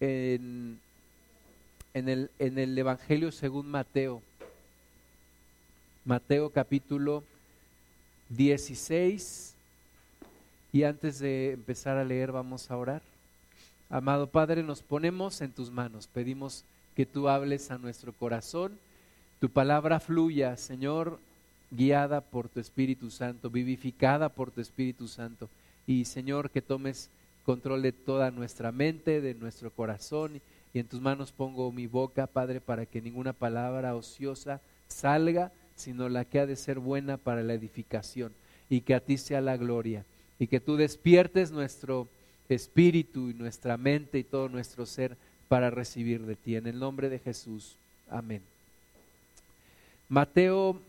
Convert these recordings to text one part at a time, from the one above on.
en, el, en el Evangelio según Mateo. Mateo capítulo 16. Y antes de empezar a leer vamos a orar. Amado Padre, nos ponemos en tus manos. Pedimos que tú hables a nuestro corazón. Tu palabra fluya, Señor, guiada por tu Espíritu Santo, vivificada por tu Espíritu Santo. Y Señor, que tomes control de toda nuestra mente, de nuestro corazón. Y en tus manos pongo mi boca, Padre, para que ninguna palabra ociosa salga, sino la que ha de ser buena para la edificación. Y que a ti sea la gloria. Y que tú despiertes nuestro espíritu y nuestra mente y todo nuestro ser para recibir de ti. En el nombre de Jesús. Amén. Mateo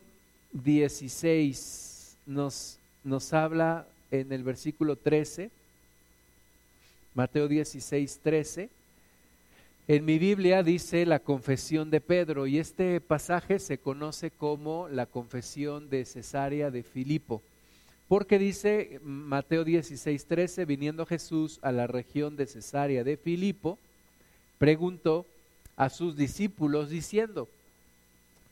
16 nos, nos habla en el versículo 13 Mateo 16, 13. En mi Biblia dice la confesión de Pedro y este pasaje se conoce como la confesión de Cesarea de Filipo, porque dice Mateo 16, 13, viniendo Jesús a la región de Cesarea de Filipo, preguntó a sus discípulos diciendo,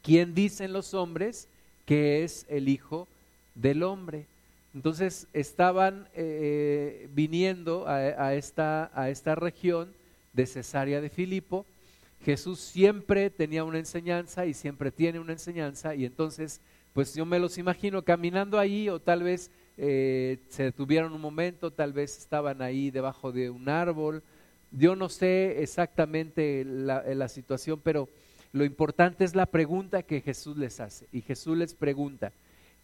¿quién dicen los hombres que es el Hijo del Hombre? Entonces estaban eh, viniendo a, esta, a esta región de Cesarea de Filipo. Jesús siempre tenía una enseñanza y siempre tiene una enseñanza y entonces pues yo me los imagino caminando ahí o tal vez eh, se detuvieron un momento, tal vez estaban ahí debajo de un árbol. Yo no sé exactamente la, la situación, pero lo importante es la pregunta que Jesús les hace. Y Jesús les pregunta,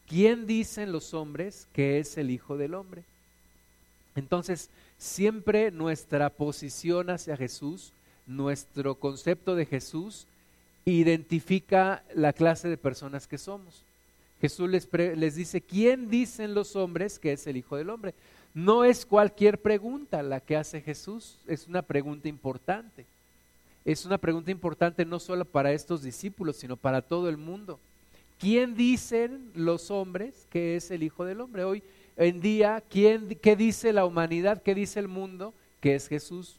¿quién dicen los hombres que es el Hijo del Hombre? Entonces, siempre nuestra posición hacia Jesús, nuestro concepto de Jesús, identifica la clase de personas que somos. Jesús les, les, dice, ¿quién dicen los hombres que es el Hijo del Hombre? No es cualquier pregunta la que hace Jesús, es una pregunta importante. Es una pregunta importante no solo para estos discípulos, sino para todo el mundo. ¿Quién dicen los hombres que es el Hijo del Hombre? Hoy en día, ¿quién, ¿qué dice la humanidad? ¿Qué dice el mundo? Que es Jesús.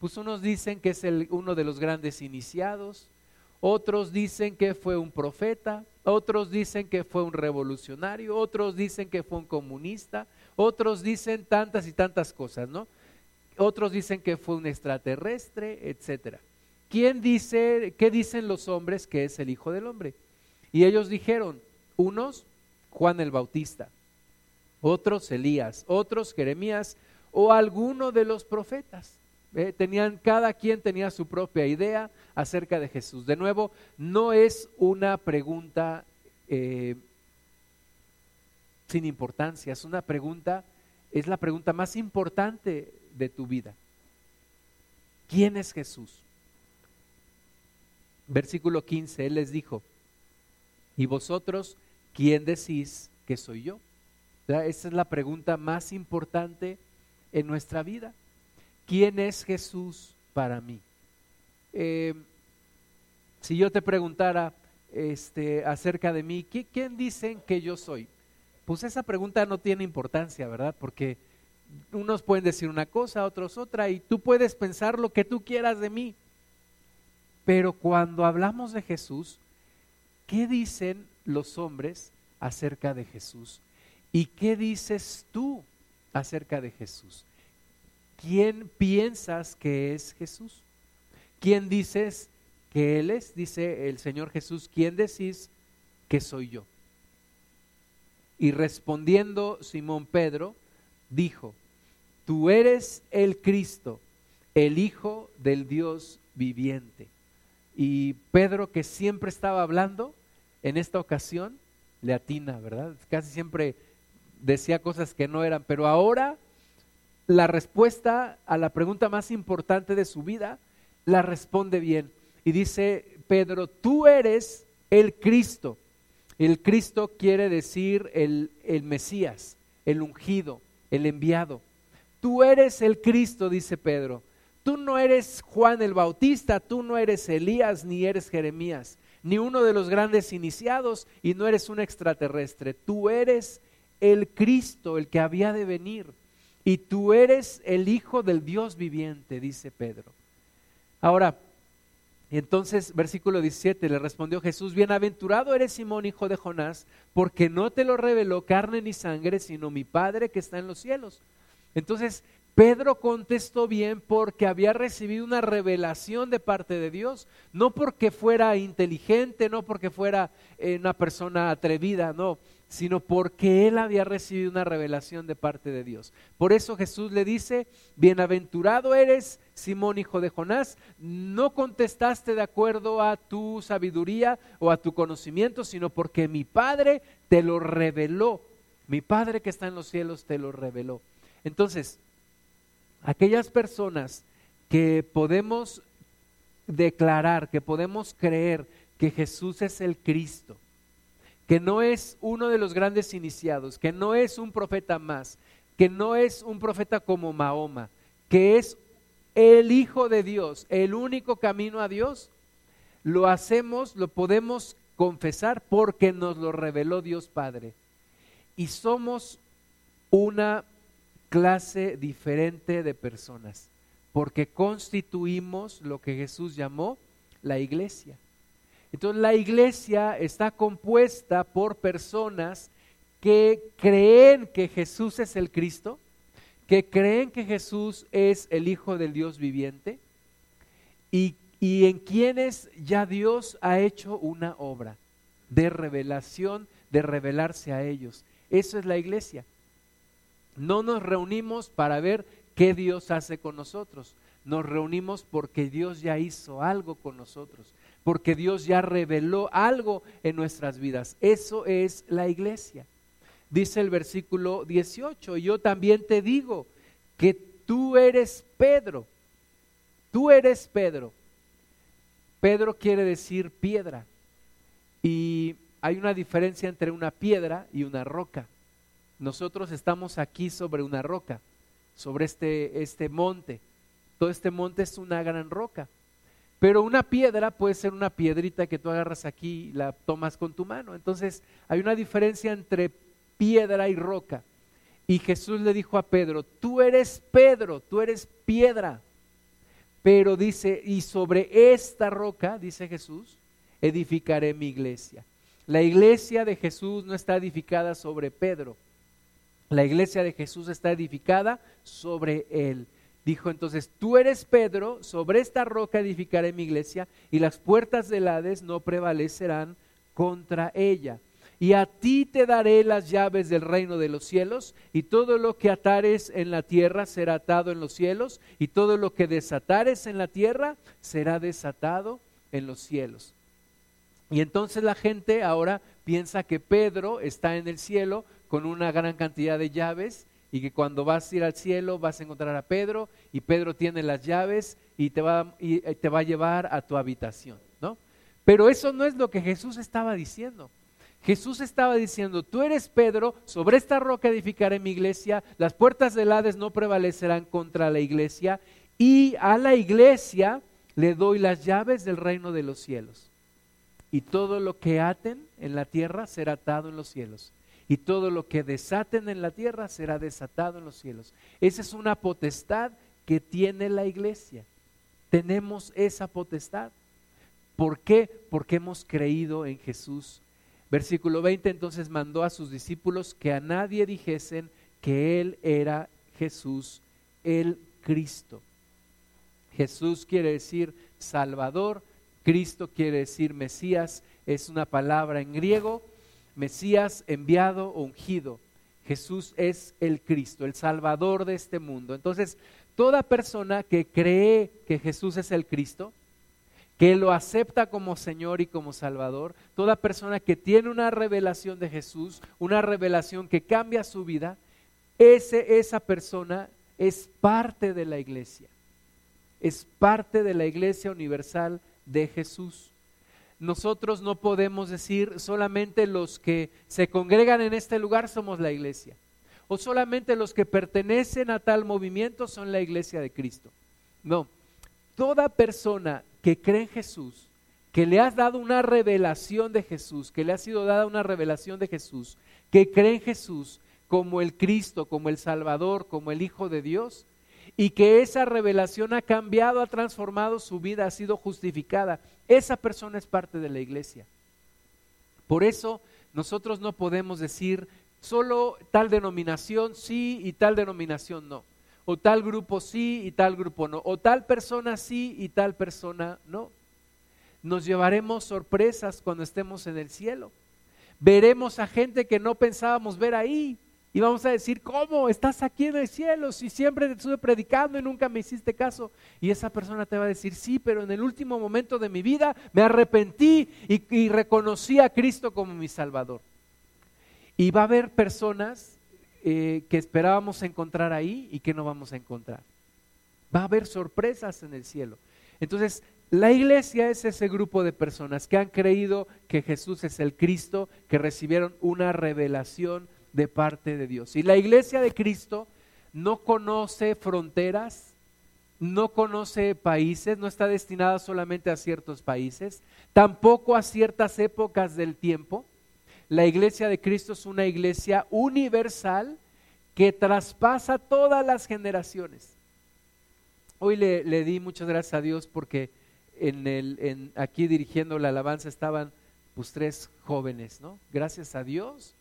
Pues unos dicen que es el, uno de los grandes iniciados, otros dicen que fue un profeta, otros dicen que fue un revolucionario, otros dicen que fue un comunista, otros dicen tantas y tantas cosas, ¿no? Otros dicen que fue un extraterrestre, etcétera. ¿Quién dice, qué dicen los hombres que es el Hijo del Hombre? Y ellos dijeron, unos Juan el Bautista, otros Elías, otros Jeremías o alguno de los profetas. Eh, tenían, cada quien tenía su propia idea acerca de Jesús. De nuevo, no es una pregunta eh, sin importancia, es una pregunta, es la pregunta más importante de tu vida. ¿Quién es Jesús? Versículo 15, Él les dijo, ¿Y vosotros quién decís que soy yo? Esa es la pregunta más importante en nuestra vida. ¿Quién es Jesús para mí? Eh, si yo te preguntara este, acerca de mí, ¿quién dicen que yo soy? Pues esa pregunta no tiene importancia, ¿verdad? Porque unos pueden decir una cosa, otros otra, y tú puedes pensar lo que tú quieras de mí. Pero cuando hablamos de Jesús, ¿qué dicen los hombres acerca de Jesús? ¿Y qué dices tú acerca de Jesús? ¿Quién piensas que es Jesús? ¿Quién dices que Él es? Dice el Señor Jesús, ¿quién decís que soy yo? Y respondiendo Simón Pedro, dijo, tú eres el Cristo, el Hijo del Dios viviente. Y Pedro, que siempre estaba hablando, en esta ocasión le atina, ¿verdad? Casi siempre decía cosas que no eran, pero ahora la respuesta a la pregunta más importante de su vida la responde bien. Y dice Pedro, tú eres el Cristo. El Cristo quiere decir el, el Mesías, el ungido, el enviado. Tú eres el Cristo, dice Pedro. Tú no eres Juan el Bautista, tú no eres Elías, ni eres Jeremías, ni uno de los grandes iniciados, y no eres un extraterrestre. Tú eres el Cristo, el que había de venir. Y tú eres el Hijo del Dios viviente, dice Pedro. Ahora, entonces, versículo 17, le respondió Jesús, bienaventurado eres Simón, hijo de Jonás, porque no te lo reveló carne ni sangre, sino mi Padre que está en los cielos. Entonces, Pedro contestó bien porque había recibido una revelación de parte de Dios, no porque fuera inteligente, no porque fuera eh, una persona atrevida, no, sino porque él había recibido una revelación de parte de Dios. Por eso Jesús le dice, bienaventurado eres, Simón hijo de Jonás, no contestaste de acuerdo a tu sabiduría o a tu conocimiento, sino porque mi Padre te lo reveló, mi Padre que está en los cielos te lo reveló. Entonces, aquellas personas que podemos declarar, que podemos creer que Jesús es el Cristo, que no es uno de los grandes iniciados, que no es un profeta más, que no es un profeta como Mahoma, que es el Hijo de Dios, el único camino a Dios, lo hacemos, lo podemos confesar porque nos lo reveló Dios Padre. Y somos una clase diferente de personas, porque constituimos lo que Jesús llamó la iglesia. Entonces la iglesia está compuesta por personas que creen que Jesús es el Cristo, que creen que Jesús es el Hijo del Dios viviente y, en quienes ya Dios ha hecho una obra de revelación, de revelarse a ellos. Eso es la iglesia. No nos reunimos para ver qué Dios hace con nosotros. Nos reunimos porque Dios ya hizo algo con nosotros, porque Dios ya reveló algo en nuestras vidas. Eso es la iglesia. Dice el versículo 18, yo también te digo que tú eres Pedro. Tú eres Pedro. Pedro quiere decir piedra. Y hay una diferencia entre una piedra y una roca. Nosotros estamos aquí sobre una roca, sobre este, este monte. Todo este monte es una gran roca. Pero una piedra puede ser una piedrita que tú agarras aquí y la tomas con tu mano. Entonces hay una diferencia entre piedra y roca. Y Jesús le dijo a Pedro, tú eres Pedro, tú eres piedra. Pero dice, y sobre esta roca, dice Jesús, edificaré mi iglesia. La iglesia de Jesús no está edificada sobre Pedro, la iglesia de Jesús está edificada sobre él. Dijo entonces, tú eres Pedro, sobre esta roca edificaré mi iglesia y las puertas del Hades no prevalecerán contra ella. Y a ti te daré las llaves del reino de los cielos, y todo lo que atares en la tierra será atado en los cielos, y todo lo que desatares en la tierra será desatado en los cielos. Y entonces la gente ahora piensa que Pedro está en el cielo con una gran cantidad de llaves y que cuando vas a ir al cielo vas a encontrar a Pedro y Pedro tiene las llaves y te va, y eh, te va a llevar a tu habitación, ¿no? Pero eso no es lo que Jesús estaba diciendo. Jesús estaba diciendo, tú eres Pedro, sobre esta roca edificaré mi iglesia, las puertas del Hades no prevalecerán contra la iglesia y a la iglesia le doy las llaves del reino de los cielos. Y todo lo que aten en la tierra será atado en los cielos y todo lo que desaten en la tierra será desatado en los cielos. Esa es una potestad que tiene la iglesia. Tenemos esa potestad. ¿Por qué? Porque hemos creído en Jesús. Versículo 20, entonces mandó a sus discípulos que a nadie dijesen que Él era Jesús, el Cristo. Jesús quiere decir Salvador, Cristo quiere decir Mesías, es una palabra en griego Mesías enviado o ungido. Jesús es el Cristo, el Salvador de este mundo. Entonces, toda persona que cree que Jesús es el Cristo, que lo acepta como Señor y como Salvador, toda persona que tiene una revelación de Jesús, una revelación que cambia su vida, ese, esa persona es parte de la iglesia, es parte de la iglesia universal de Jesús nosotros no podemos decir solamente los que se congregan en este lugar somos la iglesia, o solamente los que pertenecen a tal movimiento son la iglesia de Cristo. No, toda persona que cree en Jesús, que le has dado una revelación de Jesús, que le ha sido dada una revelación de Jesús, que cree en Jesús como el Cristo, como el Salvador, como el Hijo de Dios, y que esa revelación ha cambiado, ha transformado su vida, ha sido justificada. Esa persona es parte de la iglesia. Por eso nosotros no podemos decir solo tal denominación sí y tal denominación no. O tal grupo sí y tal grupo no. O tal persona sí y tal persona no. Nos llevaremos sorpresas cuando estemos en el cielo. Veremos a gente que no pensábamos ver ahí. Y vamos a decir, ¿cómo? Estás aquí en el cielo si siempre te estuve predicando y nunca me hiciste caso. Y esa persona te va a decir, sí, pero en el último momento de mi vida me arrepentí y, reconocí a Cristo como mi Salvador. Y va a haber personas eh, que esperábamos encontrar ahí y que no vamos a encontrar. Va a haber sorpresas en el cielo. Entonces, la iglesia es ese grupo de personas que han creído que Jesús es el Cristo, que recibieron una revelación de parte de Dios. Y la iglesia de Cristo no conoce fronteras, no conoce países, no está destinada solamente a ciertos países, tampoco a ciertas épocas del tiempo. La iglesia de Cristo es una iglesia universal que traspasa todas las generaciones. Hoy le, di muchas gracias a Dios porque en el, en, aquí dirigiendo la alabanza estaban pues tres jóvenes, ¿no? Gracias a Dios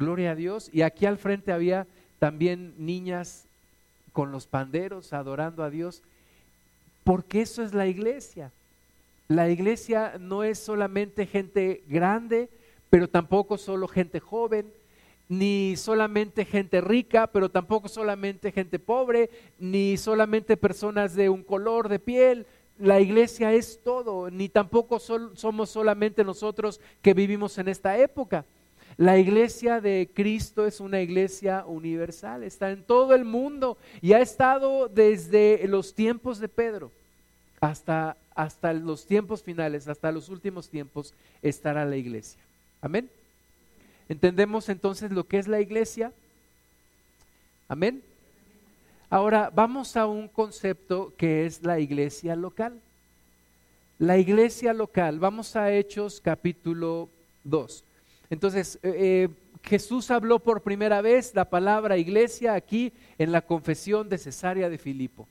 Gloria a Dios. Y aquí al frente había también niñas con los panderos adorando a Dios, porque eso es la iglesia. La iglesia no es solamente gente grande, pero tampoco solo gente joven, ni solamente gente rica, pero tampoco solamente gente pobre, ni solamente personas de un color de piel. La iglesia es todo, ni tampoco somos solamente nosotros que vivimos en esta época. La iglesia de Cristo es una iglesia universal, está en todo el mundo y ha estado desde los tiempos de Pedro hasta, hasta los tiempos finales, hasta los últimos tiempos, estará la iglesia. Amén. ¿Entendemos entonces lo que es la iglesia? Amén. Ahora vamos a un concepto que es la iglesia local. La iglesia local, vamos a Hechos capítulo 2. Entonces, eh, eh, Jesús habló por primera vez la palabra iglesia aquí en la confesión de Cesarea de Filipo.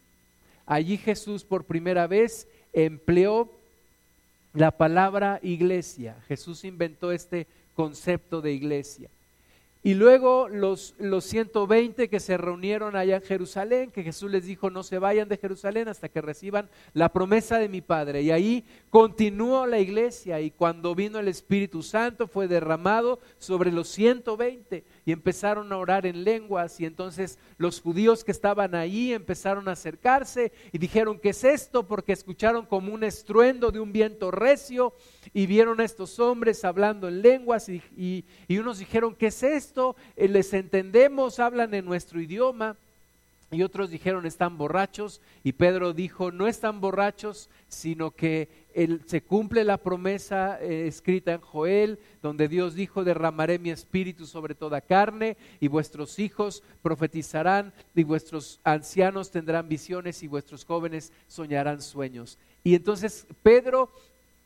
Allí Jesús por primera vez empleó la palabra iglesia. Jesús inventó este concepto de iglesia. Y luego los, los 120 que se reunieron allá en Jerusalén, que Jesús les dijo, no se vayan de Jerusalén hasta que reciban la promesa de mi Padre. Y ahí continuó la iglesia y cuando vino el Espíritu Santo fue derramado sobre los 120 y empezaron a orar en lenguas y entonces los judíos que estaban ahí empezaron a acercarse y dijeron, ¿qué es esto? Porque escucharon como un estruendo de un viento recio y vieron a estos hombres hablando en lenguas y, y unos dijeron, ¿qué es esto? Eh, les entendemos, hablan en nuestro idioma. Y otros dijeron, están borrachos. Y Pedro dijo, no están borrachos, sino que se cumple la promesa eh, escrita en Joel, donde Dios dijo, derramaré mi espíritu sobre toda carne, y vuestros hijos profetizarán, y vuestros ancianos tendrán visiones, y vuestros jóvenes soñarán sueños. Y entonces Pedro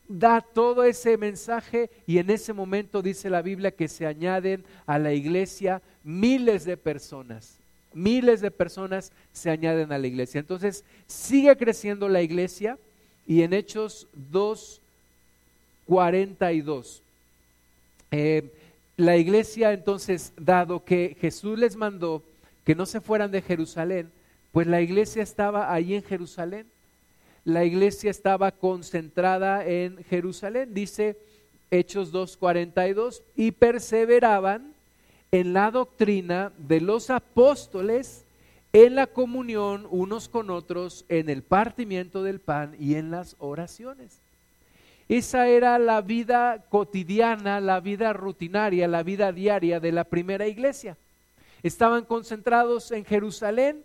da todo ese mensaje y en ese momento dice la Biblia que se añaden a la iglesia miles de personas. Miles de personas se añaden a la iglesia. Entonces sigue creciendo la iglesia y en Hechos 2, 42. Eh, la iglesia entonces, dado que Jesús les mandó que no se fueran de Jerusalén, pues la iglesia estaba ahí en Jerusalén. La iglesia estaba concentrada en Jerusalén, dice Hechos 2.42, y perseveraban en la doctrina de los apóstoles en la comunión unos con otros, en el partimiento del pan y en las oraciones. Esa era la vida cotidiana, la vida rutinaria, la vida diaria de la primera iglesia. Estaban concentrados en Jerusalén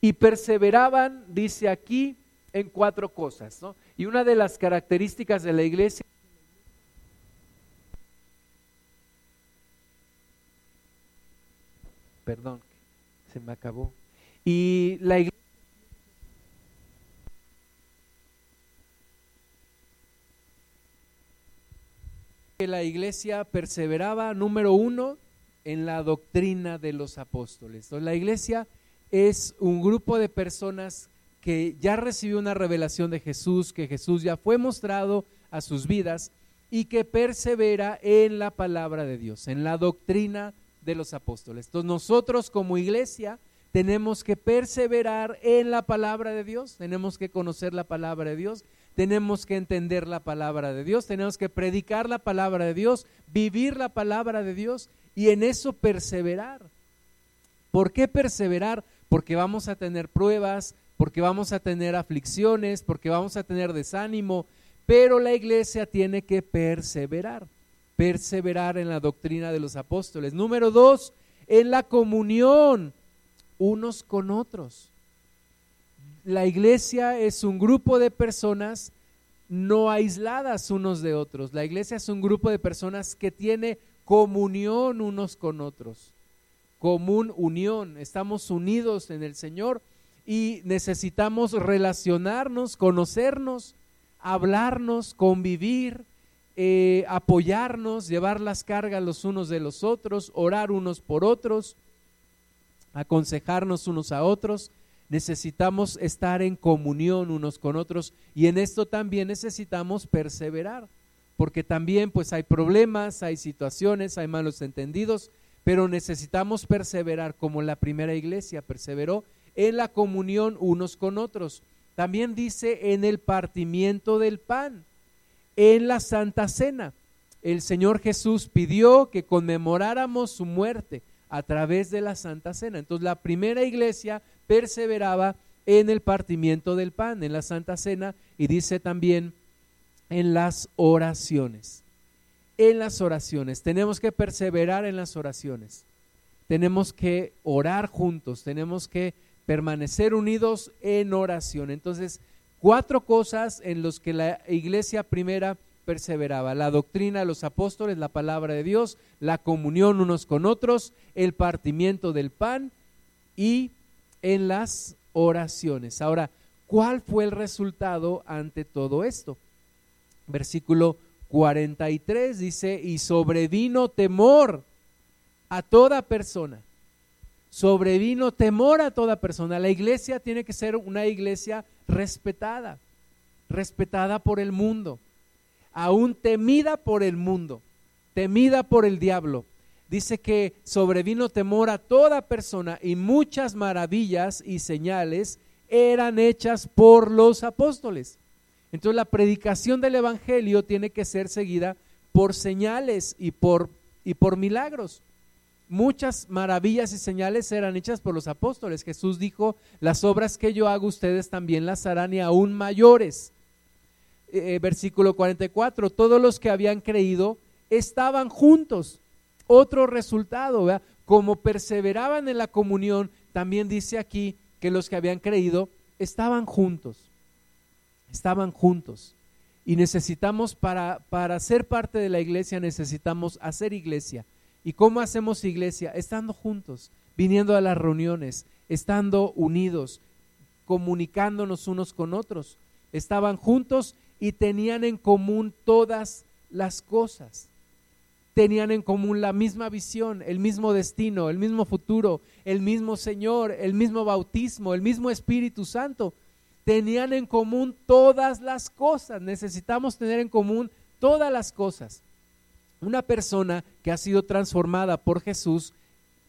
y perseveraban, dice aquí, en cuatro cosas. Y una de las características de la iglesia perdón, se me acabó. Y la iglesia la iglesia perseveraba, número uno, en la doctrina de los apóstoles. Entonces, la iglesia es un grupo de personas que ya recibió una revelación de Jesús, que Jesús ya fue mostrado a sus vidas y que persevera en la palabra de Dios, en la doctrina de los apóstoles. Entonces nosotros como iglesia tenemos que perseverar en la palabra de Dios, tenemos que conocer la palabra de Dios, tenemos que entender la palabra de Dios, tenemos que predicar la palabra de Dios, vivir la palabra de Dios y en eso perseverar. ¿Por qué perseverar? Porque vamos a tener pruebas, porque vamos a tener aflicciones, porque vamos a tener desánimo, pero la iglesia tiene que perseverar, perseverar en la doctrina de los apóstoles. Número dos, en la comunión unos con otros. La iglesia es un grupo de personas no aisladas unos de otros. La iglesia es un grupo de personas que tiene comunión unos con otros. Común unión. Estamos unidos en el Señor y necesitamos relacionarnos, conocernos, hablarnos, convivir, eh, apoyarnos, llevar las cargas los unos de los otros, orar unos por otros aconsejarnos unos a otros, necesitamos estar en comunión unos con otros y en esto también necesitamos perseverar, porque también pues hay problemas, hay situaciones, hay malos entendidos, pero necesitamos perseverar como la primera iglesia perseveró en la comunión unos con otros. También dice en el partimiento del pan, en la Santa Cena. El Señor Jesús pidió que conmemoráramos su muerte a través de la Santa Cena. Entonces la primera iglesia perseveraba en el partimiento del pan, en la Santa Cena, y dice también en las oraciones. En las oraciones. Tenemos que perseverar en las oraciones. Tenemos que orar juntos, tenemos que permanecer unidos en oración. Entonces, cuatro cosas en las que la iglesia primera perseveraba. La doctrina de los apóstoles, la palabra de Dios, la comunión unos con otros, el partimiento del pan y en las oraciones. Ahora, ¿cuál fue el resultado ante todo esto? Versículo 43 dice, y sobrevino temor a toda persona. Sobrevino temor a toda persona. La iglesia tiene que ser una iglesia respetada, respetada por el mundo aún temida por el mundo, temida por el diablo. Dice que sobrevino temor a toda persona y muchas maravillas y señales eran hechas por los apóstoles. Entonces la predicación del Evangelio tiene que ser seguida por señales y por, y por milagros. Muchas maravillas y señales eran hechas por los apóstoles. Jesús dijo, las obras que yo hago ustedes también las harán y aún mayores. Eh, eh, versículo 44, todos los que habían creído estaban juntos. Otro resultado, como perseveraban en la comunión, también dice aquí que los que habían creído estaban juntos, estaban juntos. Y necesitamos, para, para ser parte de la iglesia, necesitamos hacer iglesia. ¿Y cómo hacemos iglesia? Estando juntos, viniendo a las reuniones, estando unidos, comunicándonos unos con otros. Estaban juntos y tenían en común todas las cosas. Tenían en común la misma visión, el mismo destino, el mismo futuro, el mismo Señor, el mismo bautismo, el mismo Espíritu Santo. Tenían en común todas las cosas. Necesitamos tener en común todas las cosas. Una persona que ha sido transformada por Jesús,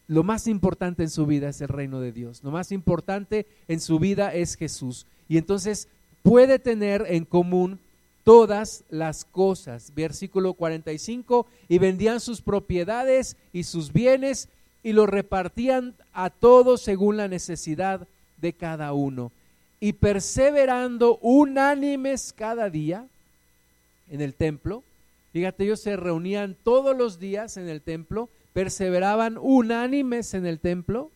lo más importante en su vida es el reino de Dios. Lo más importante en su vida es Jesús. Y entonces puede tener en común todas las cosas. Versículo 45, y vendían sus propiedades y sus bienes y los repartían a todos según la necesidad de cada uno. Y perseverando unánimes cada día en el templo, fíjate, ellos se reunían todos los días en el templo, perseveraban unánimes en el templo.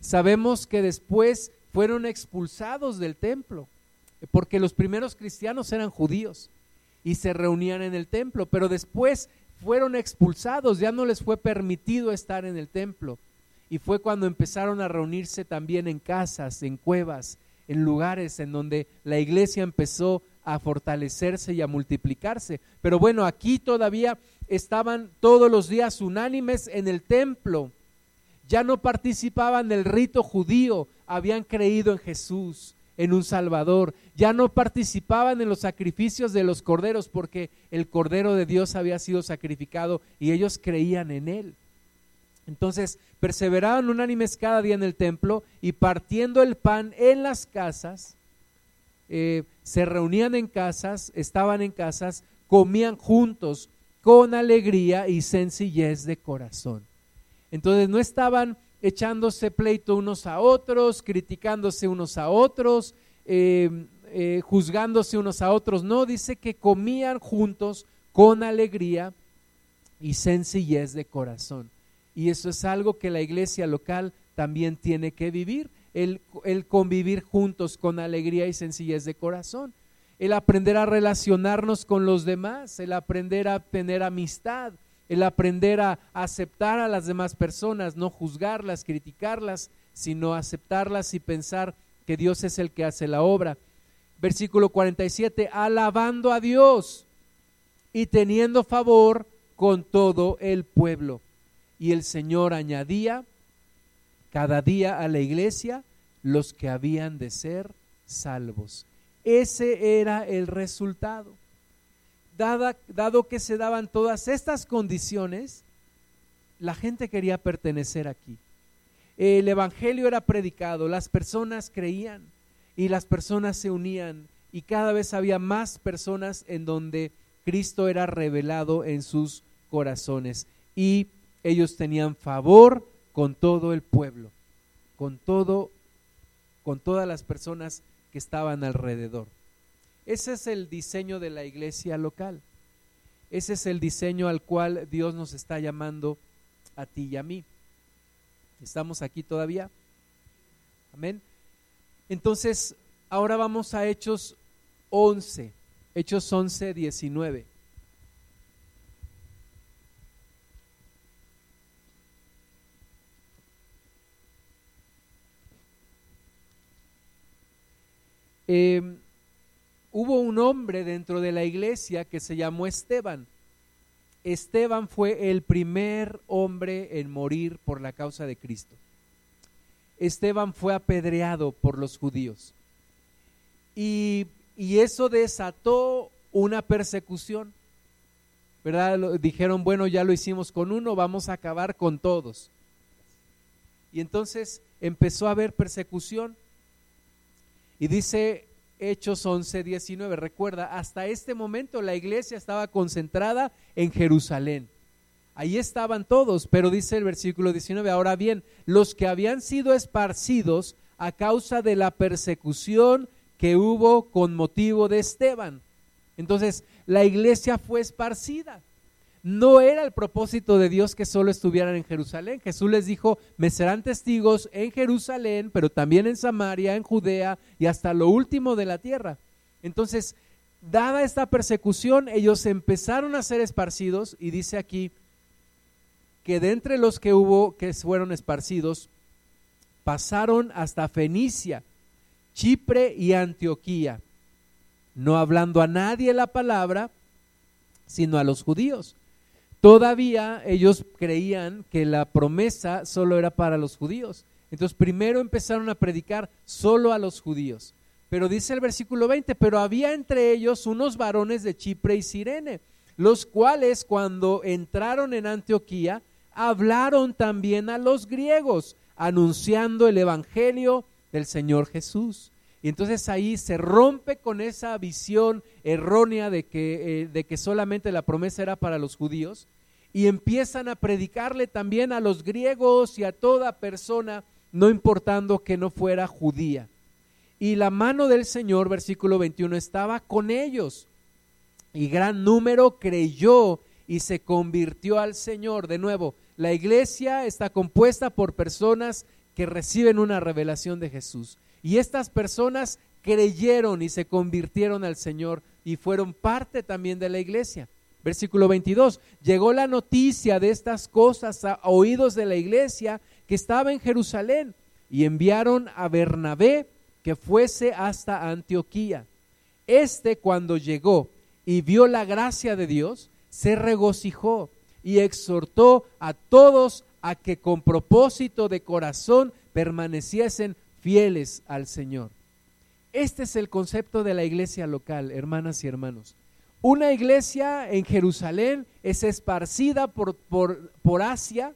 Sabemos que después fueron expulsados del templo porque los primeros cristianos eran judíos y se reunían en el templo, pero después fueron expulsados, ya no les fue permitido estar en el templo. Y fue cuando empezaron a reunirse también en casas, en cuevas, en lugares en donde la iglesia empezó a fortalecerse y a multiplicarse. Pero bueno, aquí todavía estaban todos los días unánimes en el templo ya no participaban del rito judío, habían creído en Jesús, en un Salvador, ya no participaban en los sacrificios de los corderos porque el Cordero de Dios había sido sacrificado y ellos creían en Él. Entonces perseveraban unánimes cada día en el templo y partiendo el pan en las casas, eh, se reunían en casas, estaban en casas, comían juntos con alegría y sencillez de corazón. Entonces no estaban echándose pleito unos a otros, criticándose unos a otros, eh, eh, juzgándose unos a otros. No, dice que comían juntos con alegría y sencillez de corazón. Y eso es algo que la iglesia local también tiene que vivir, el, el convivir juntos con alegría y sencillez de corazón, el aprender a relacionarnos con los demás, el aprender a tener amistad, el aprender a aceptar a las demás personas, no juzgarlas, criticarlas, sino aceptarlas y pensar que Dios es el que hace la obra. Versículo 47, alabando a Dios y teniendo favor con todo el pueblo. Y el Señor añadía cada día a la iglesia los que habían de ser salvos. Ese era el resultado dado que se daban todas estas condiciones, la gente quería pertenecer aquí. El Evangelio era predicado, las personas creían y las personas se unían y cada vez había más personas en donde Cristo era revelado en sus corazones y ellos tenían favor con todo el pueblo, con todo con todas las personas que estaban alrededor. Ese es el diseño de la iglesia local. Ese es el diseño al cual Dios nos está llamando a ti y a mí. ¿Estamos aquí todavía? Amén. Entonces, ahora vamos a Hechos 11, Hechos 11, 19. Eh, hubo un hombre dentro de la iglesia que se llamó Esteban. Esteban fue el primer hombre en morir por la causa de Cristo. Esteban fue apedreado por los judíos. Y, eso desató una persecución. ¿Verdad? Dijeron, bueno, ya lo hicimos con uno, vamos a acabar con todos. Y entonces empezó a haber persecución. Y dice Hechos 11, 19. Recuerda, hasta este momento la iglesia estaba concentrada en Jerusalén. Ahí estaban todos, pero dice el versículo 19, ahora bien, los que habían sido esparcidos a causa de la persecución que hubo con motivo de Esteban. Entonces, la iglesia fue esparcida. No era el propósito de Dios que solo estuvieran en Jerusalén. Jesús les dijo, me serán testigos en Jerusalén, pero también en Samaria, en Judea y hasta lo último de la tierra. Entonces, dada esta persecución, ellos empezaron a ser esparcidos y dice aquí que de entre los que hubo que fueron esparcidos, pasaron hasta Fenicia, Chipre y Antioquía, no hablando a nadie la palabra, sino a los judíos. Todavía ellos creían que la promesa solo era para los judíos. Entonces primero empezaron a predicar solo a los judíos. Pero dice el versículo 20, pero había entre ellos unos varones de Chipre y Sirene, los cuales cuando entraron en Antioquía hablaron también a los griegos, anunciando el Evangelio del Señor Jesús. Y entonces ahí se rompe con esa visión errónea de que, eh, de que solamente la promesa era para los judíos y empiezan a predicarle también a los griegos y a toda persona, no importando que no fuera judía. Y la mano del Señor, versículo 21, estaba con ellos. Y gran número creyó y se convirtió al Señor. De nuevo, la iglesia está compuesta por personas que reciben una revelación de Jesús. Y estas personas creyeron y se convirtieron al Señor y fueron parte también de la iglesia. Versículo 22, llegó la noticia de estas cosas a oídos de la iglesia que estaba en Jerusalén y enviaron a Bernabé que fuese hasta Antioquía. Este cuando llegó y vio la gracia de Dios, se regocijó y exhortó a todos a que con propósito de corazón permaneciesen fieles al Señor. Este es el concepto de la iglesia local, hermanas y hermanos. Una iglesia en Jerusalén es esparcida por, por, Asia,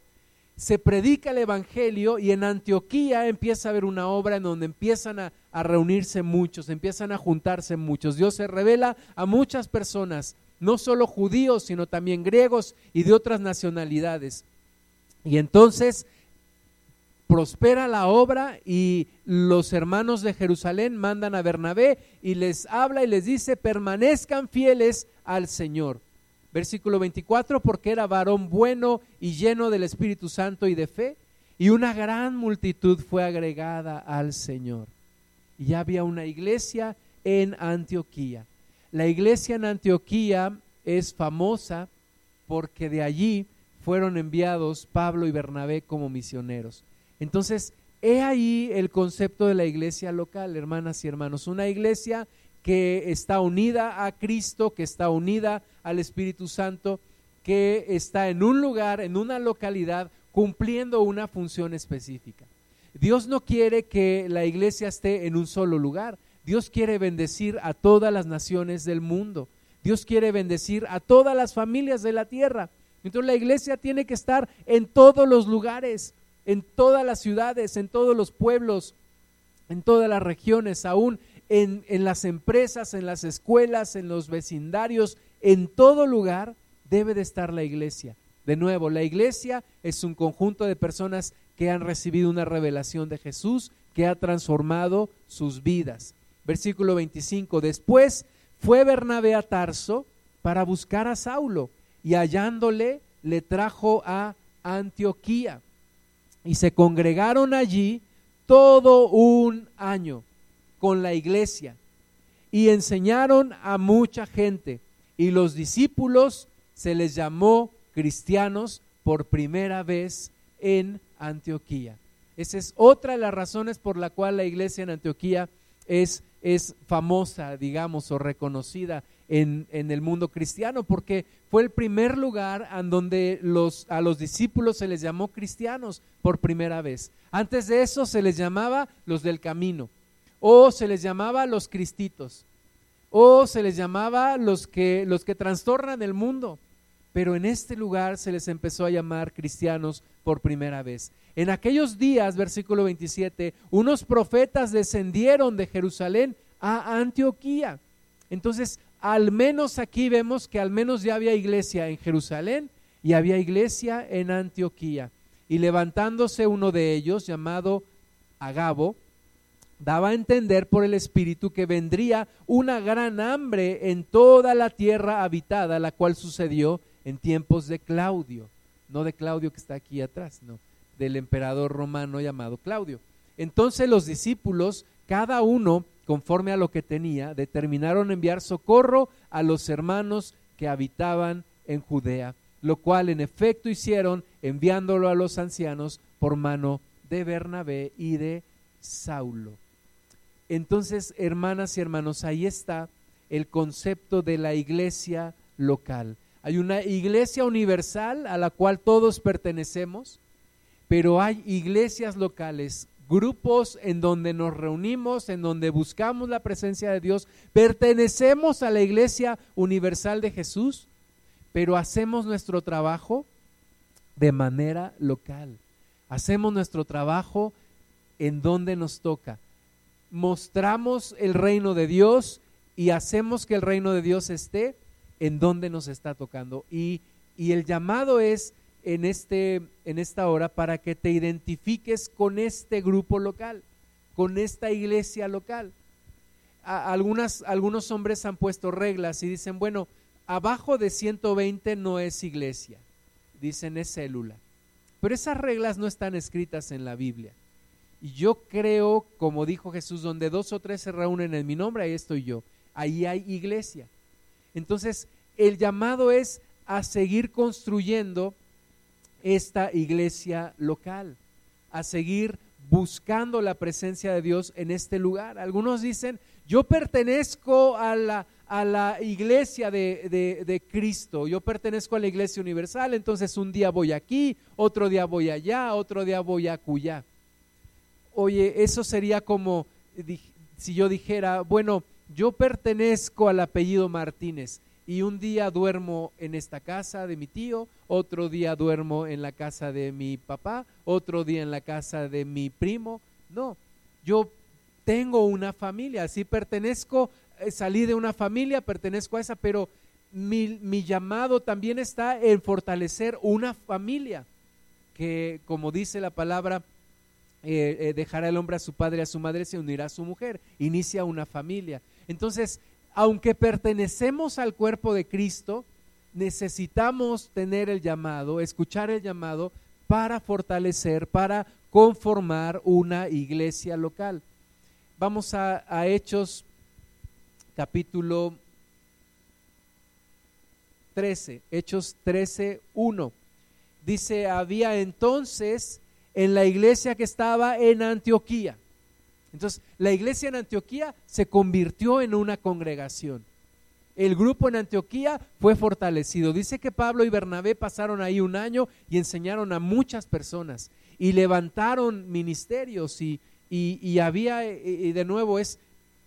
se predica el Evangelio y en Antioquía empieza a haber una obra en donde empiezan a, a, reunirse muchos, empiezan a juntarse muchos. Dios se revela a muchas personas, no solo judíos, sino también griegos y de otras nacionalidades. Y entonces prospera la obra y los hermanos de Jerusalén mandan a Bernabé y les habla y les dice, permanezcan fieles al Señor. Versículo 24, porque era varón bueno y lleno del Espíritu Santo y de fe, y una gran multitud fue agregada al Señor. Y ya había una iglesia en Antioquía. La iglesia en Antioquía es famosa porque de allí fueron enviados Pablo y Bernabé como misioneros. Entonces, he ahí el concepto de la iglesia local, hermanas y hermanos, una iglesia que está unida a Cristo, que está unida al Espíritu Santo, que está en un lugar, en una localidad, cumpliendo una función específica. Dios no quiere que la iglesia esté en un solo lugar. Dios quiere bendecir a todas las naciones del mundo. Dios quiere bendecir a todas las familias de la tierra. Entonces la iglesia tiene que estar en todos los lugares en todas las ciudades, en todos los pueblos, en todas las regiones, aún en, en, las empresas, en las escuelas, en los vecindarios, en todo lugar debe de estar la iglesia. De nuevo, la iglesia es un conjunto de personas que han recibido una revelación de Jesús que ha transformado sus vidas. Versículo 25, después fue Bernabé a Tarso para buscar a Saulo y hallándole le trajo a Antioquía y se congregaron allí todo un año con la iglesia y enseñaron a mucha gente y los discípulos se les llamó cristianos por primera vez en Antioquía. Esa es otra de las razones por la cual la iglesia en Antioquía es, es famosa, digamos, o reconocida en, el mundo cristiano, porque fue el primer lugar en donde a los discípulos se les llamó cristianos por primera vez. Antes de eso se les llamaba los del camino, o se les llamaba los cristitos, o se les llamaba los que, los que trastornan el mundo. Pero en este lugar se les empezó a llamar cristianos por primera vez. En aquellos días, versículo 27, unos profetas descendieron de Jerusalén a Antioquía. Entonces, al menos aquí vemos que al menos ya había iglesia en Jerusalén y había iglesia en Antioquía. Y levantándose uno de ellos, llamado Agabo, daba a entender por el Espíritu que vendría una gran hambre en toda la tierra habitada, la cual sucedió en tiempos de Claudio, no de Claudio que está aquí atrás, no, del emperador romano llamado Claudio. Entonces los discípulos, cada uno conforme a lo que tenía, determinaron enviar socorro a los hermanos que habitaban en Judea, lo cual en efecto hicieron enviándolo a los ancianos por mano de Bernabé y de Saulo. Entonces, hermanas y hermanos, ahí está el concepto de la iglesia local. Hay una iglesia universal a la cual todos pertenecemos, pero hay iglesias locales grupos en donde nos reunimos, en donde buscamos la presencia de Dios, pertenecemos a la Iglesia Universal de Jesús, pero hacemos nuestro trabajo de manera local. Hacemos nuestro trabajo en donde nos toca. Mostramos el reino de Dios y hacemos que el reino de Dios esté en donde nos está tocando. Y, y el llamado es en, este, en esta hora para que te identifiques con este grupo local, con esta iglesia local. algunas, algunos hombres han puesto reglas y dicen, bueno, abajo de 120 no es iglesia, dicen es célula. Pero esas reglas no están escritas en la Biblia. Y yo creo, como dijo Jesús, donde dos o tres se reúnen en mi nombre, ahí estoy yo. Ahí hay iglesia. Entonces, el llamado es a seguir construyendo esta iglesia local, a seguir buscando la presencia de Dios en este lugar. Algunos dicen, yo pertenezco a la, a la iglesia de, de, Cristo. Yo pertenezco a la iglesia universal, entonces un día voy aquí, otro día voy allá, otro día voy acullá. Oye, eso sería como si yo dijera, bueno, yo pertenezco al apellido Martínez y un día duermo en esta casa de mi tío, otro día duermo en la casa de mi papá, otro día en la casa de mi primo. No, yo tengo una familia, así pertenezco, eh, salí de una familia, pertenezco a esa, pero mi, llamado también está en fortalecer una familia, que como dice la palabra, eh, eh, dejará el hombre a su padre a su madre, se unirá a su mujer, inicia una familia. Entonces, aunque pertenecemos al cuerpo de Cristo, necesitamos tener el llamado, escuchar el llamado para fortalecer, para conformar una iglesia local. Vamos a, Hechos capítulo 13, Hechos 13, 1. Dice, había entonces en la iglesia que estaba en Antioquía. Entonces, la iglesia en Antioquía se convirtió en una congregación. El grupo en Antioquía fue fortalecido. Dice que Pablo y Bernabé pasaron ahí un año y enseñaron a muchas personas y levantaron ministerios y, y, había, y de nuevo es,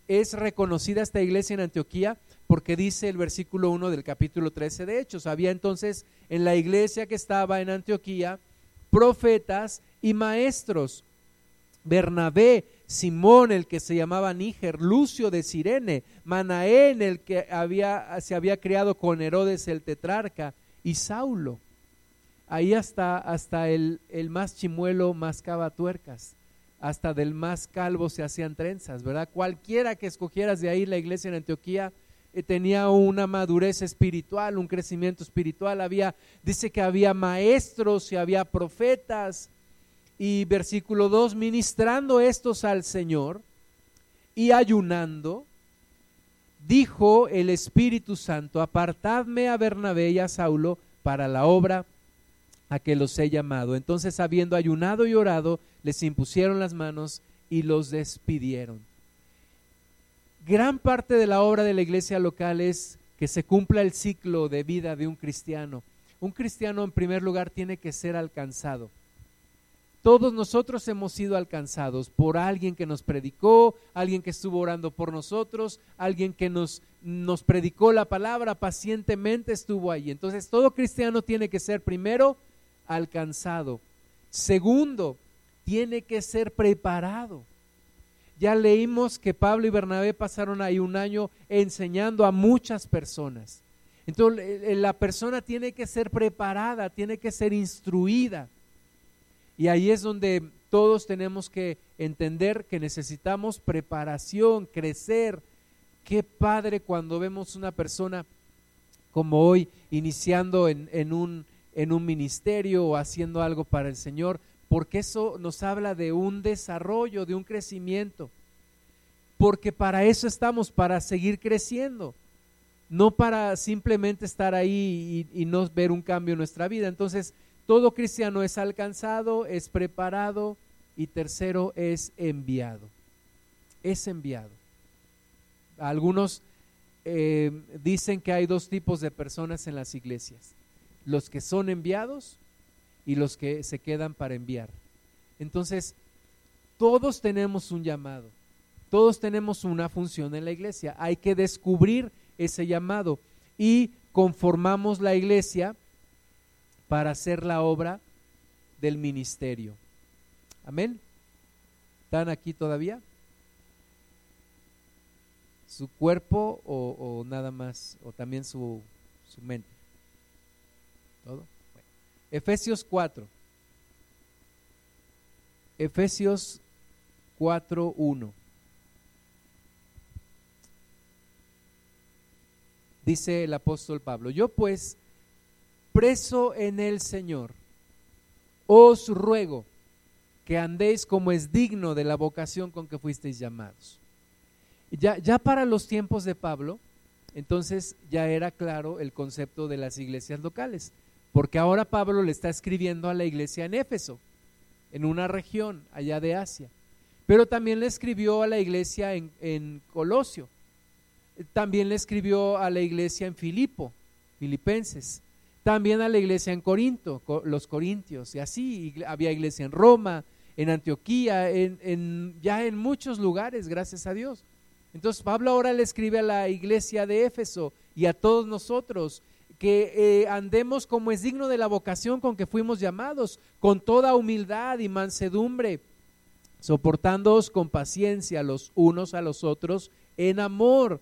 es reconocida esta iglesia en Antioquía porque dice el versículo 1 del capítulo 13 de Hechos, había entonces en la iglesia que estaba en Antioquía profetas y maestros. Bernabé, Simón, el que se llamaba Níger, Lucio de Sirene, Manaén, el que había, se había criado con Herodes el tetrarca, y Saulo. Ahí hasta, hasta el, el más chimuelo mascaba tuercas, hasta del más calvo se hacían trenzas, ¿verdad? Cualquiera que escogieras de ahí la iglesia en Antioquía eh, tenía una madurez espiritual, un crecimiento espiritual, había, dice que había maestros y había profetas, y versículo 2, ministrando estos al Señor y ayunando, dijo el Espíritu Santo, apartadme a Bernabé y a Saulo para la obra a que los he llamado. Entonces, habiendo ayunado y orado, les impusieron las manos y los despidieron. Gran parte de la obra de la iglesia local es que se cumpla el ciclo de vida de un cristiano. Un cristiano en primer lugar tiene que ser alcanzado. Todos nosotros hemos sido alcanzados por alguien que nos predicó, alguien que estuvo orando por nosotros, alguien que nos, predicó la palabra, pacientemente estuvo ahí. Entonces todo cristiano tiene que ser primero alcanzado. Segundo, tiene que ser preparado. Ya leímos que Pablo y Bernabé pasaron ahí un año enseñando a muchas personas. Entonces la persona tiene que ser preparada, tiene que ser instruida. Y ahí es donde todos tenemos que entender que necesitamos preparación, crecer. Qué padre cuando vemos una persona como hoy iniciando en, un, en un ministerio o haciendo algo para el Señor, porque eso nos habla de un desarrollo, de un crecimiento. Porque para eso estamos, para seguir creciendo, no para simplemente estar ahí y, y no ver un cambio en nuestra vida. Entonces, todo cristiano es alcanzado, es preparado y tercero es enviado. Es enviado. Algunos eh, dicen que hay dos tipos de personas en las iglesias. Los que son enviados y los que se quedan para enviar. Entonces, todos tenemos un llamado. Todos tenemos una función en la iglesia. Hay que descubrir ese llamado y conformamos la iglesia para hacer la obra del ministerio. Amén. ¿Están aquí todavía? ¿Su cuerpo o, nada más, o también su, su mente? ¿Todo? Efesios 4. Efesios 4, 1. Dice el apóstol Pablo, yo pues preso en el Señor, os ruego que andéis como es digno de la vocación con que fuisteis llamados. Ya, ya para los tiempos de Pablo, entonces ya era claro el concepto de las iglesias locales, porque ahora Pablo le está escribiendo a la iglesia en Éfeso, en una región allá de Asia, pero también le escribió a la iglesia en, en Colosio, también le escribió a la iglesia en Filipo, Filipenses, también a la iglesia en Corinto, los corintios, y así había iglesia en Roma, en Antioquía, en, ya en muchos lugares, gracias a Dios. Entonces Pablo ahora le escribe a la iglesia de Éfeso y a todos nosotros que eh, andemos como es digno de la vocación con que fuimos llamados, con toda humildad y mansedumbre, soportándoos con paciencia los unos a los otros en amor,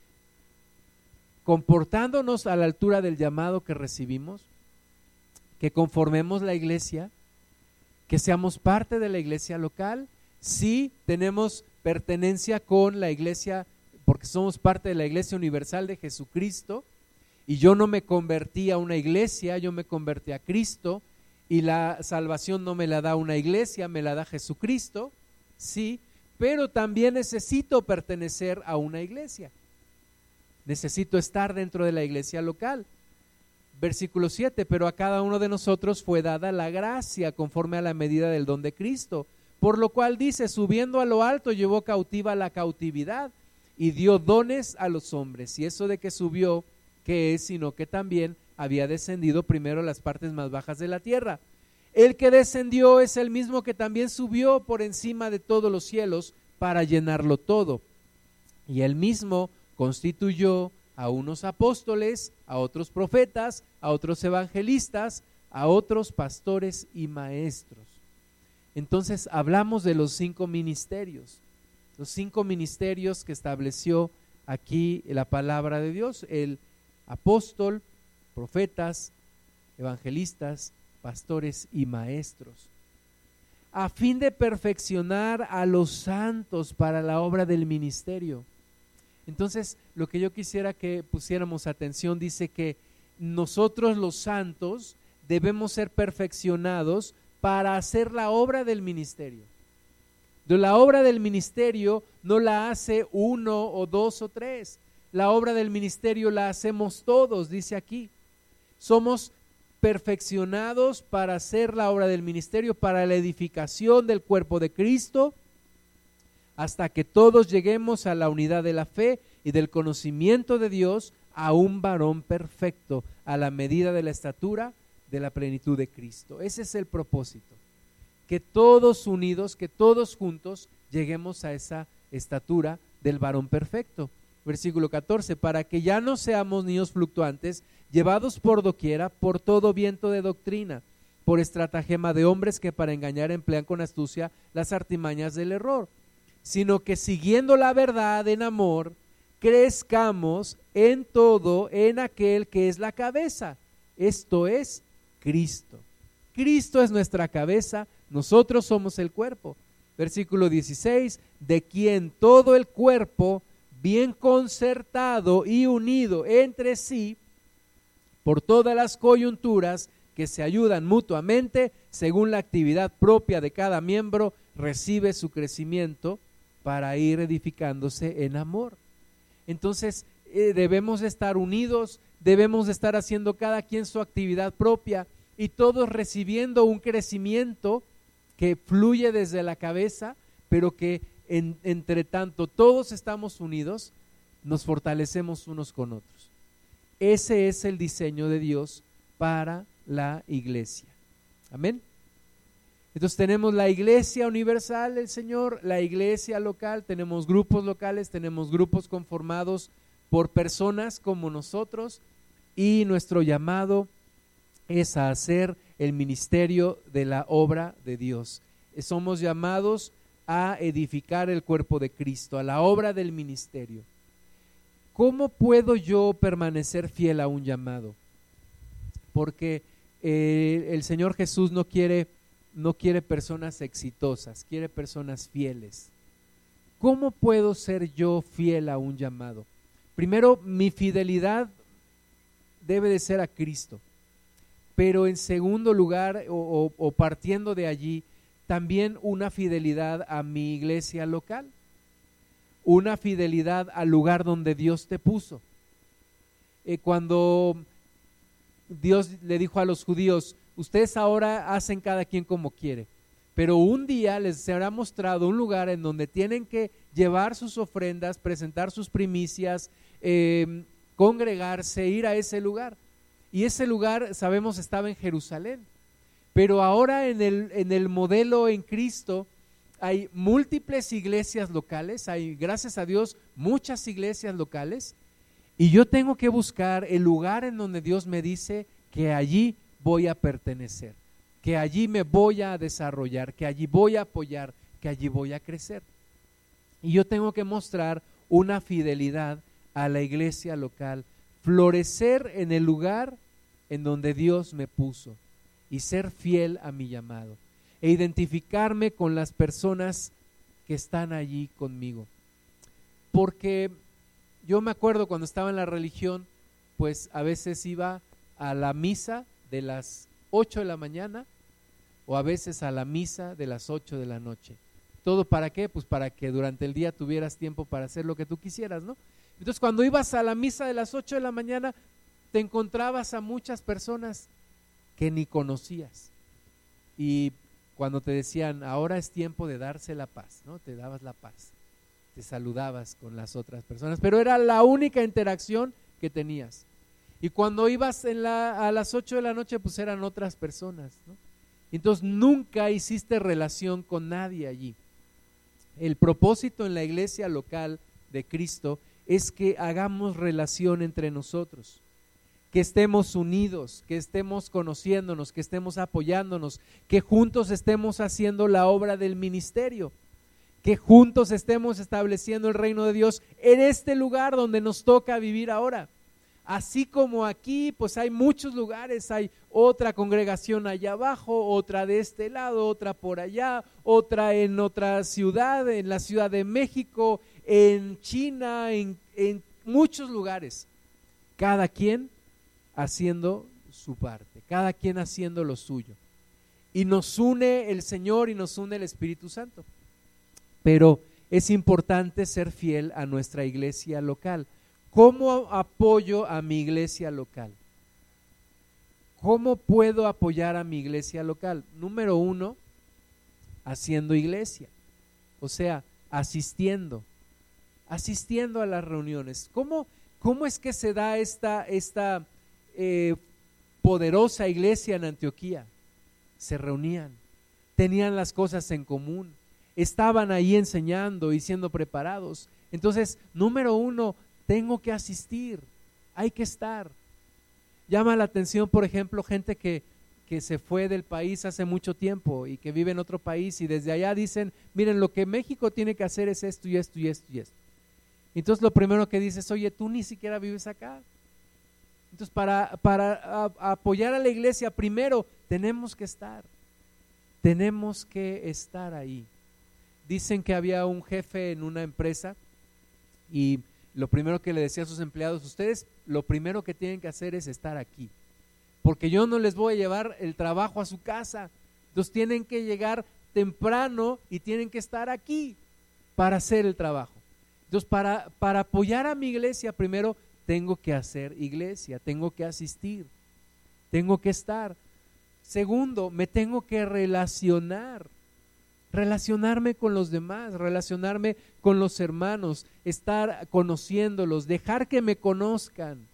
comportándonos a la altura del llamado que recibimos, que conformemos la iglesia, que seamos parte de la iglesia local, sí tenemos pertenencia con la iglesia, porque somos parte de la iglesia universal de Jesucristo, y yo no me convertí a una iglesia, yo me convertí a Cristo, y la salvación no me la da una iglesia, me la da Jesucristo, sí, pero también necesito pertenecer a una iglesia. Necesito estar dentro de la iglesia local. Versículo 7, pero a cada uno de nosotros fue dada la gracia conforme a la medida del don de Cristo, por lo cual dice, subiendo a lo alto llevó cautiva la cautividad y dio dones a los hombres. Y eso de que subió, que es, sino que también había descendido primero a las partes más bajas de la tierra. El que descendió es el mismo que también subió por encima de todos los cielos para llenarlo todo. Y el mismo constituyó a unos apóstoles, a otros profetas, a otros evangelistas, a otros pastores y maestros. Entonces hablamos de los cinco ministerios, los cinco ministerios que estableció aquí la palabra de Dios, el apóstol, profetas, evangelistas, pastores y maestros, a fin de perfeccionar a los santos para la obra del ministerio entonces, lo que yo quisiera que pusiéramos atención dice que nosotros los santos debemos ser perfeccionados para hacer la obra del ministerio. La obra del ministerio no la hace uno o dos o tres. La obra del ministerio la hacemos todos, dice aquí. Somos perfeccionados para hacer la obra del ministerio, para la edificación del cuerpo de Cristo, hasta que todos lleguemos a la unidad de la fe y del conocimiento de Dios a un varón perfecto, a la medida de la estatura de la plenitud de Cristo. Ese es el propósito. Que todos unidos, que todos juntos lleguemos a esa estatura del varón perfecto. Versículo 14, para que ya no seamos niños fluctuantes, llevados por doquiera por todo viento de doctrina, por estratagema de hombres que para engañar emplean con astucia las artimañas del error sino que siguiendo la verdad en amor, crezcamos en todo en aquel que es la cabeza. Esto es Cristo. Cristo es nuestra cabeza, nosotros somos el cuerpo. Versículo 16, de quien todo el cuerpo, bien concertado y unido entre sí, por todas las coyunturas que se ayudan mutuamente, según la actividad propia de cada miembro, recibe su crecimiento para ir edificándose en amor. Entonces, eh, debemos estar unidos, debemos estar haciendo cada quien su actividad propia y todos recibiendo un crecimiento que fluye desde la cabeza, pero que entre tanto todos estamos unidos, nos fortalecemos unos con otros. Ese es el diseño de Dios para la iglesia. Amén. Entonces tenemos la iglesia universal del Señor, la iglesia local, tenemos grupos locales, tenemos grupos conformados por personas como nosotros y nuestro llamado es a hacer el ministerio de la obra de Dios. Somos llamados a edificar el cuerpo de Cristo, a la obra del ministerio. ¿Cómo puedo yo permanecer fiel a un llamado? Porque eh, el Señor Jesús no quiere no quiere personas exitosas, quiere personas fieles. ¿Cómo puedo ser yo fiel a un llamado? Primero, mi fidelidad debe de ser a Cristo. Pero en segundo lugar, o, partiendo de allí, también una fidelidad a mi iglesia local, una fidelidad al lugar donde Dios te puso. Eh, cuando Dios le dijo a los judíos, ustedes ahora hacen cada quien como quiere, pero un día les será mostrado un lugar en donde tienen que llevar sus ofrendas, presentar sus primicias, eh, congregarse, ir a ese lugar. Y ese lugar, sabemos, estaba en Jerusalén. Pero ahora en el, en el modelo en Cristo hay múltiples iglesias locales, hay, gracias a Dios, muchas iglesias locales. Y yo tengo que buscar el lugar en donde Dios me dice que allí voy a pertenecer, que allí me voy a desarrollar, que allí voy a apoyar, que allí voy a crecer. Y yo tengo que mostrar una fidelidad a la iglesia local, florecer en el lugar en donde Dios me puso y ser fiel a mi llamado e identificarme con las personas que están allí conmigo. Porque yo me acuerdo cuando estaba en la religión, pues a veces iba a la misa de las 8 de la mañana o a veces a la misa de las 8 de la noche. ¿Todo para qué? Pues para que durante el día tuvieras tiempo para hacer lo que tú quisieras, ¿no? Entonces cuando ibas a la misa de las 8 de la mañana, te encontrabas a muchas personas que ni conocías. Y cuando te decían, ahora es tiempo de darse la paz, ¿no? Te dabas la paz, te saludabas con las otras personas, pero era la única interacción que tenías. Y cuando ibas en la, a las 8 de la noche, pues eran otras personas, ¿no? Entonces nunca hiciste relación con nadie allí. El propósito en la iglesia local de Cristo es que hagamos relación entre nosotros que estemos unidos, que estemos conociéndonos, que estemos apoyándonos, que juntos estemos haciendo la obra del ministerio, que juntos estemos estableciendo el reino de Dios en este lugar donde nos toca vivir ahora. Así como aquí, pues hay muchos lugares, hay otra congregación allá abajo, otra de este lado, otra por allá, otra en otra ciudad, en la Ciudad de México, en China, en, en muchos lugares. Cada quien haciendo su parte, cada quien haciendo lo suyo. Y nos une el Señor y nos une el Espíritu Santo. Pero es importante ser fiel a nuestra iglesia local. ¿Cómo apoyo a mi iglesia local? ¿Cómo puedo apoyar a mi iglesia local? Número uno, haciendo iglesia. O sea, asistiendo. Asistiendo a las reuniones. ¿Cómo, cómo es que se da esta, esta eh, poderosa iglesia en Antioquía. Se reunían, tenían las cosas en común, estaban ahí enseñando y siendo preparados. Entonces, número uno, tengo que asistir, hay que estar. Llama la atención, por ejemplo, gente que, que se fue del país hace mucho tiempo y que vive en otro país y desde allá dicen, miren, lo que México tiene que hacer es esto y esto y esto y esto. Entonces lo primero que dices, oye, tú ni siquiera vives acá. Entonces, para, para apoyar a la iglesia, primero tenemos que estar. Tenemos que estar ahí. Dicen que había un jefe en una empresa y lo primero que le decía a sus empleados, ustedes lo primero que tienen que hacer es estar aquí, porque yo no les voy a llevar el trabajo a su casa. Entonces tienen que llegar temprano y tienen que estar aquí para hacer el trabajo. Entonces, para, para apoyar a mi iglesia, primero tengo que hacer iglesia, tengo que asistir, tengo que estar. Segundo, me tengo que relacionar, relacionarme con los demás, relacionarme con los hermanos, estar conociéndolos, dejar que me conozcan.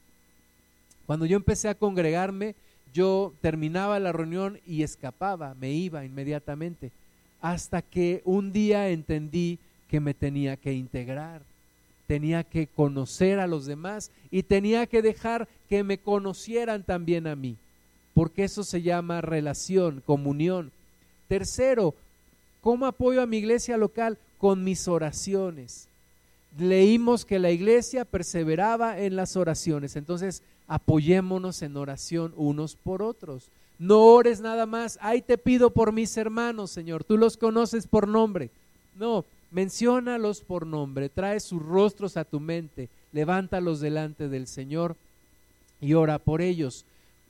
Cuando yo empecé a congregarme, yo terminaba la reunión y escapaba, me iba inmediatamente, hasta que un día entendí que me tenía que integrar tenía que conocer a los demás y tenía que dejar que me conocieran también a mí, porque eso se llama relación, comunión. Tercero, ¿cómo apoyo a mi iglesia local? Con mis oraciones. Leímos que la iglesia perseveraba en las oraciones, entonces apoyémonos en oración unos por otros. No ores nada más, ay te pido por mis hermanos, Señor, tú los conoces por nombre. No, Menciónalos por nombre, trae sus rostros a tu mente, levántalos delante del Señor y ora por ellos.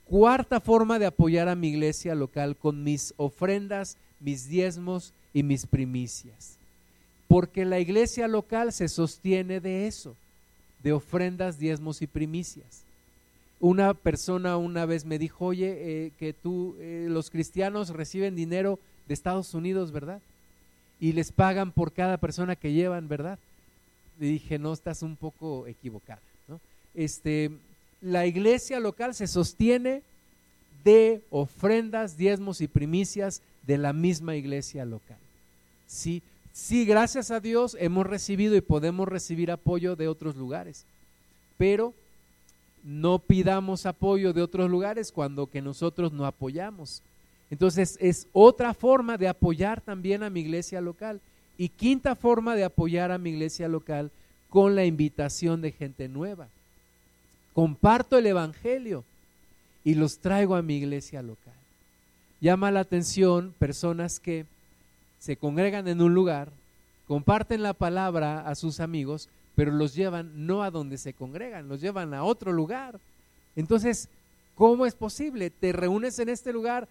Cuarta forma de apoyar a mi iglesia local con mis ofrendas, mis diezmos y mis primicias. Porque la iglesia local se sostiene de eso, de ofrendas, diezmos y primicias. Una persona una vez me dijo, oye, eh, que tú, eh, los cristianos reciben dinero de Estados Unidos, ¿verdad? Y les pagan por cada persona que llevan, ¿verdad? Le dije, no, estás un poco equivocada. Este, la iglesia local se sostiene de ofrendas, diezmos y primicias de la misma iglesia local. Sí, sí, gracias a Dios hemos recibido y podemos recibir apoyo de otros lugares, pero no pidamos apoyo de otros lugares cuando que nosotros no apoyamos. Entonces es otra forma de apoyar también a mi iglesia local. Y quinta forma de apoyar a mi iglesia local con la invitación de gente nueva. Comparto el Evangelio y los traigo a mi iglesia local. Llama la atención personas que se congregan en un lugar, comparten la palabra a sus amigos, pero los llevan no a donde se congregan, los llevan a otro lugar. Entonces, ¿cómo es posible? Te reúnes en este lugar,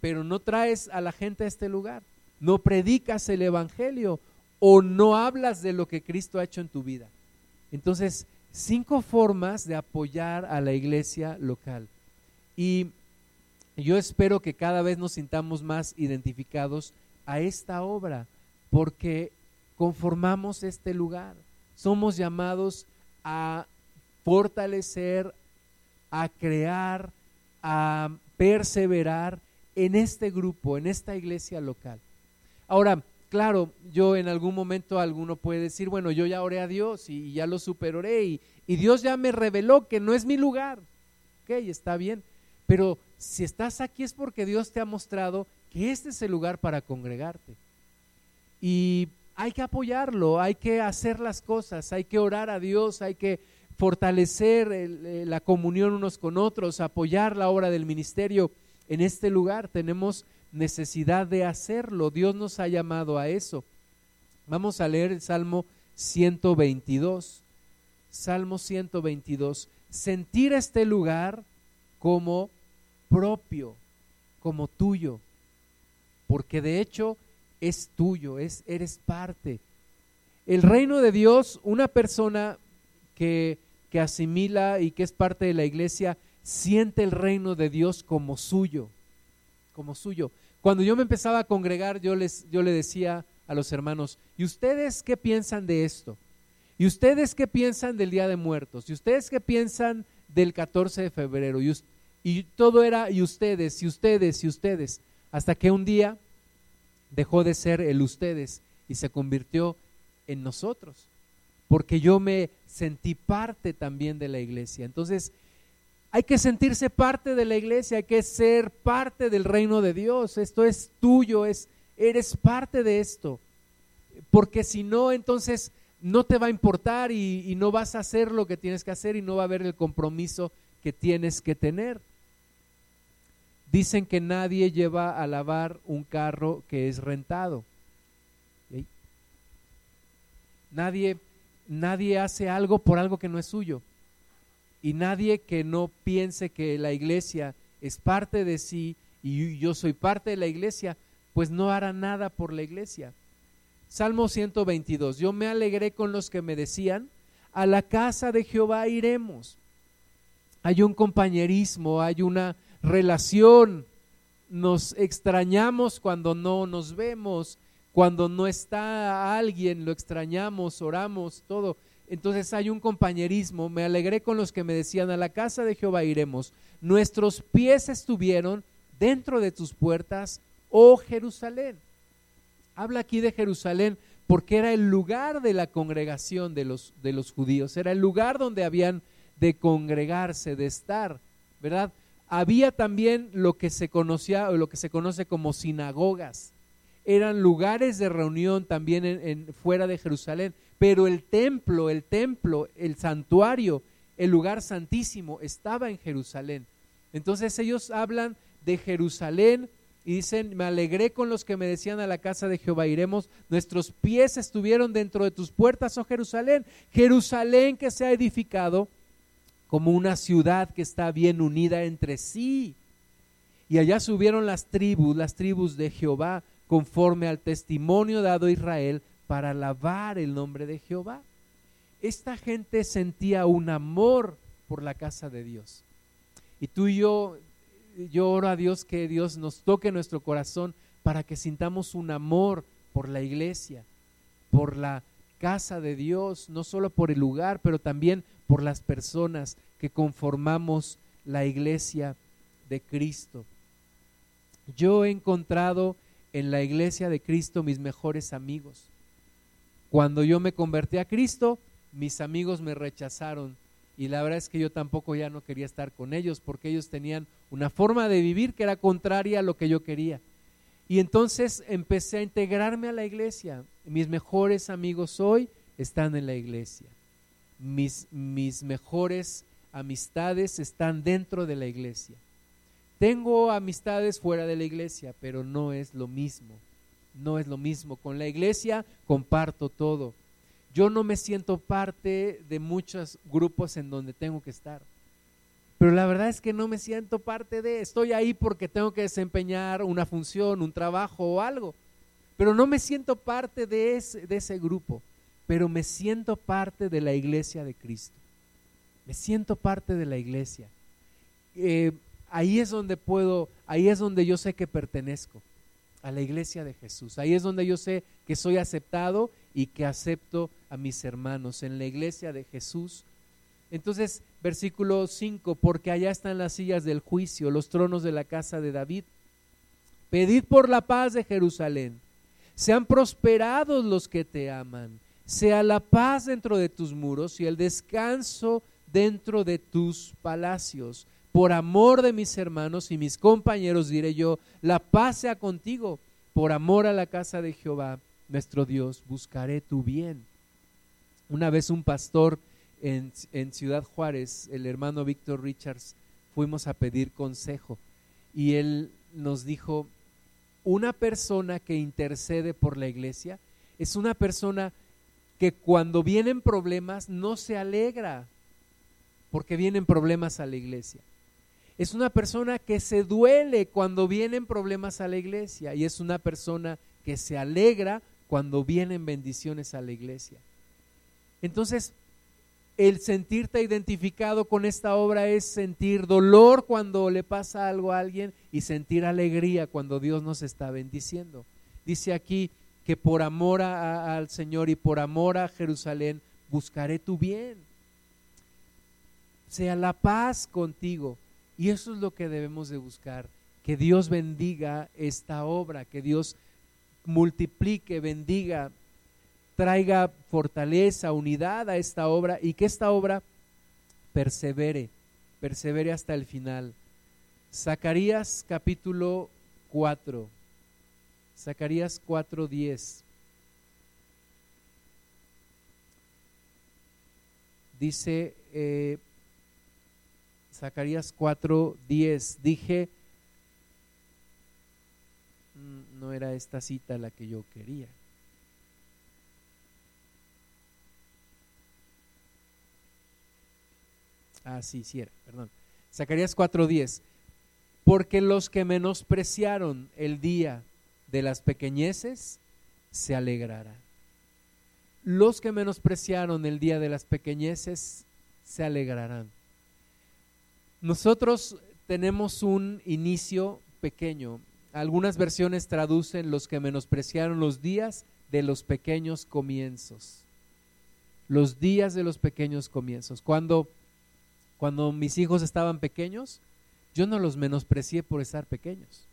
pero no traes a la gente a este lugar, no predicas el Evangelio o no hablas de lo que Cristo ha hecho en tu vida. Entonces, cinco formas de apoyar a la iglesia local. Y yo espero que cada vez nos sintamos más identificados a esta obra, porque conformamos este lugar somos llamados a fortalecer, a crear, a perseverar en este grupo, en esta iglesia local. Ahora, claro, yo en algún momento alguno puede decir, bueno, yo ya oré a Dios y ya lo superoré y, y Dios ya me reveló que no es mi lugar. Ok, está bien, pero si estás aquí es porque Dios te ha mostrado que este es el lugar para congregarte. Y hay que apoyarlo, hay que hacer las cosas, hay que orar a Dios, hay que fortalecer eh, la comunión unos con otros, apoyar la obra del ministerio en este lugar. Tenemos necesidad de hacerlo. Dios nos ha llamado a eso. Vamos a leer el Salmo 122. Salmo 122. Sentir este lugar como propio, como tuyo. Porque de hecho es tuyo, es, eres parte. El reino de Dios, una persona que, que asimila y que es parte de la iglesia, siente el reino de Dios como suyo, como suyo. Cuando yo me empezaba a congregar, yo, les, yo le decía a los hermanos, ¿y ustedes qué piensan de esto? ¿Y ustedes qué piensan del Día de Muertos? ¿Y ustedes qué piensan del 14 de febrero? Y, y todo era, y ustedes, y ustedes, y ustedes. Hasta que un día dejó de ser el ustedes y se convirtió en nosotros, porque yo me sentí parte también de la iglesia. Entonces, hay que sentirse parte de la iglesia, hay que ser parte del reino de Dios. Esto es tuyo, es eres parte de esto. Porque si no, entonces no te va a importar y, y no vas a hacer lo que tienes que hacer y no va a haber el compromiso que tienes que tener. Dicen que nadie lleva a lavar un carro que es rentado. Nadie, nadie hace algo por algo que no es suyo. Y nadie que no piense que la iglesia es parte de sí y yo soy parte de la iglesia, pues no hará nada por la iglesia. Salmo 122. Yo me alegré con los que me decían, a la casa de Jehová iremos. Hay un compañerismo, hay una relación, nos extrañamos cuando no nos vemos, cuando no está alguien, lo extrañamos, oramos, todo. Entonces hay un compañerismo. Me alegré con los que me decían, a la casa de Jehová iremos. Nuestros pies estuvieron dentro de tus puertas, oh Jerusalén. Habla aquí de Jerusalén porque era el lugar de la congregación de los, de los judíos, era el lugar donde habían de congregarse, de estar, ¿verdad? Había también lo que se conocía o lo que se conoce como sinagogas. Eran lugares de reunión también en, fuera de Jerusalén, pero el templo, el templo, el santuario, el lugar santísimo estaba en Jerusalén. Entonces ellos hablan de Jerusalén y dicen, me alegré con los que me decían a la casa de Jehová iremos, nuestros pies estuvieron dentro de tus puertas, oh Jerusalén, Jerusalén que se ha edificado como una ciudad que está bien unida entre sí. Y allá subieron las tribus, las tribus de Jehová, conforme al testimonio dado a Israel para alabar el nombre de Jehová. Esta gente sentía un amor por la casa de Dios. Y tú y yo, yo oro a Dios que Dios nos toque nuestro corazón para que sintamos un amor por la iglesia, por la casa de Dios, no solo por el lugar, pero también por las personas que conformamos la iglesia de Cristo. Yo he encontrado en la iglesia de Cristo mis mejores amigos. Cuando yo me convertí a Cristo, mis amigos me rechazaron y la verdad es que yo tampoco ya no quería estar con ellos porque ellos tenían una forma de vivir que era contraria a lo que yo quería. Y entonces empecé a integrarme a la iglesia. Mis mejores amigos hoy están en la iglesia. Mis, mis mejores amistades están dentro de la iglesia. Tengo amistades fuera de la iglesia, pero no es lo mismo. No es lo mismo. Con la iglesia comparto todo. Yo no me siento parte de muchos grupos en donde tengo que estar. Pero la verdad es que no me siento parte de, estoy ahí porque tengo que desempeñar una función, un trabajo o algo. Pero no me siento parte de ese, grupo, pero me siento parte de la iglesia de Cristo. Me siento parte de la iglesia. Eh, ahí es donde puedo, ahí es donde yo sé que pertenezco a la iglesia de Jesús. Ahí es donde yo sé que soy aceptado y que acepto a mis hermanos en la iglesia de Jesús. Entonces, versículo 5, porque allá están las sillas del juicio, los tronos de la casa de David. Pedid por la paz de Jerusalén. Sean prosperados los que te aman. Sea la paz dentro de tus muros y el descanso dentro de tus palacios por amor de mis hermanos y mis compañeros, diré yo, la paz sea contigo. Por amor a la casa de Jehová, nuestro Dios, buscaré tu bien. Una vez un pastor en, Ciudad Juárez, el hermano Víctor Richards, fuimos a pedir consejo y él nos dijo, una persona que intercede por la iglesia es una persona que cuando vienen problemas no se alegra porque vienen problemas a la iglesia es una persona que se duele cuando vienen problemas a la iglesia y es una persona que se alegra cuando vienen bendiciones a la iglesia. Entonces, el sentirte identificado con esta obra es sentir dolor cuando le pasa algo a alguien y sentir alegría cuando Dios nos está bendiciendo. Dice aquí que por amor al Señor y por amor a Jerusalén buscaré tu bien. Sea la paz contigo. Y eso es lo que debemos de buscar, que Dios bendiga esta obra, que Dios multiplique, bendiga, traiga fortaleza, unidad a esta obra y que esta obra persevere, persevere hasta el final. Zacarías capítulo 4, Zacarías 4:10. Dice, eh, Zacarías 4:10. Dije, mm, no era esta cita la que yo quería. Ah, sí, sí era, perdón. Zacarías 4:10. Porque los que menospreciaron el día de las pequeñeces se alegrarán. Los que menospreciaron el día de las pequeñeces se alegrarán. Nosotros tenemos un inicio pequeño. Algunas versiones traducen los que menospreciaron los días de los pequeños comienzos. Los días de los pequeños comienzos. Cuando, cuando mis hijos estaban pequeños, yo no los menosprecié por estar pequeños.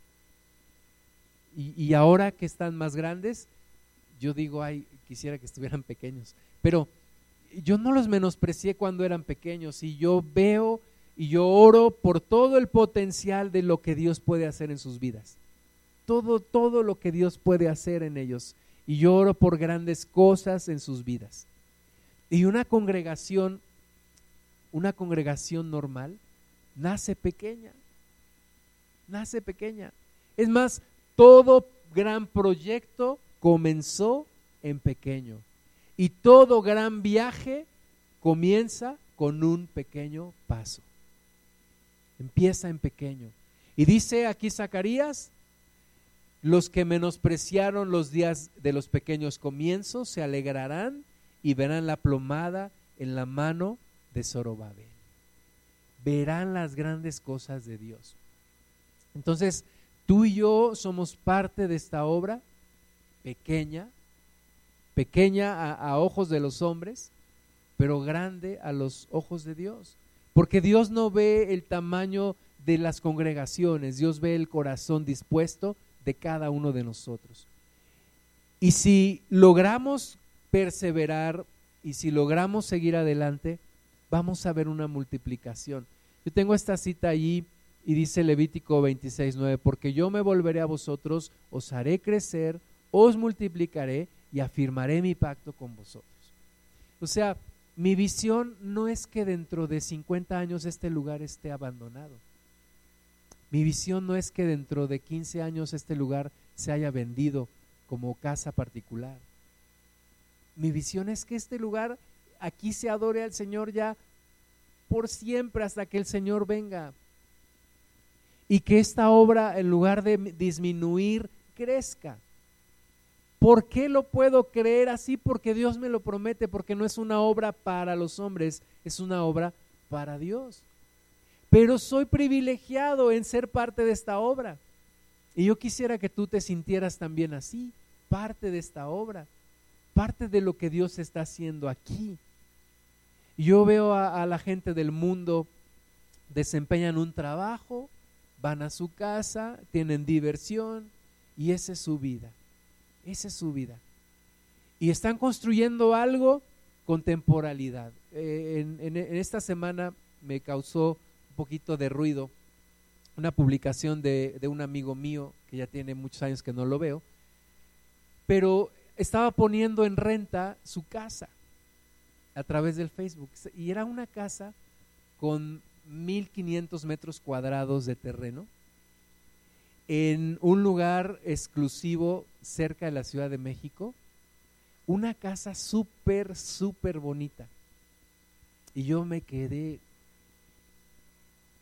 Y, ahora que están más grandes, yo digo, ay, quisiera que estuvieran pequeños. Pero yo no los menosprecié cuando eran pequeños y yo veo y yo oro por todo el potencial de lo que Dios puede hacer en sus vidas. Todo, todo lo que Dios puede hacer en ellos. Y yo oro por grandes cosas en sus vidas. Y una congregación, una congregación normal, nace pequeña. Nace pequeña. Es más, todo gran proyecto comenzó en pequeño. Y todo gran viaje comienza con un pequeño paso. Empieza en pequeño. Y dice aquí Zacarías, los que menospreciaron los días de los pequeños comienzos se alegrarán y verán la plomada en la mano de Zorobabel. Verán las grandes cosas de Dios. Entonces, tú y yo somos parte de esta obra pequeña, pequeña a, a ojos de los hombres, pero grande a los ojos de Dios. Porque Dios no ve el tamaño de las congregaciones, Dios ve el corazón dispuesto de cada uno de nosotros. Y si logramos perseverar y si logramos seguir adelante, vamos a ver una multiplicación. Yo tengo esta cita allí y dice Levítico 26:9, porque yo me volveré a vosotros, os haré crecer, os multiplicaré y afirmaré mi pacto con vosotros. O sea, mi visión no es que dentro de 50 años este lugar esté abandonado. Mi visión no es que dentro de 15 años este lugar se haya vendido como casa particular. Mi visión es que este lugar aquí se adore al Señor ya por siempre hasta que el Señor venga. Y que esta obra, en lugar de disminuir, crezca. ¿Por qué lo puedo creer así? Porque Dios me lo promete, porque no es una obra para los hombres, es una obra para Dios. Pero soy privilegiado en ser parte de esta obra. Y yo quisiera que tú te sintieras también así, parte de esta obra, parte de lo que Dios está haciendo aquí. Yo veo a, la gente del mundo, desempeñan un trabajo, van a su casa, tienen diversión y esa es su vida. Esa es su vida. Y están construyendo algo con temporalidad. Eh, en, esta semana me causó un poquito de ruido una publicación de un amigo mío, que ya tiene muchos años que no lo veo, pero estaba poniendo en renta su casa a través del Facebook. Y era una casa con 1500 metros cuadrados de terreno en un lugar exclusivo cerca de la Ciudad de México, una casa súper, súper bonita. Y yo me quedé,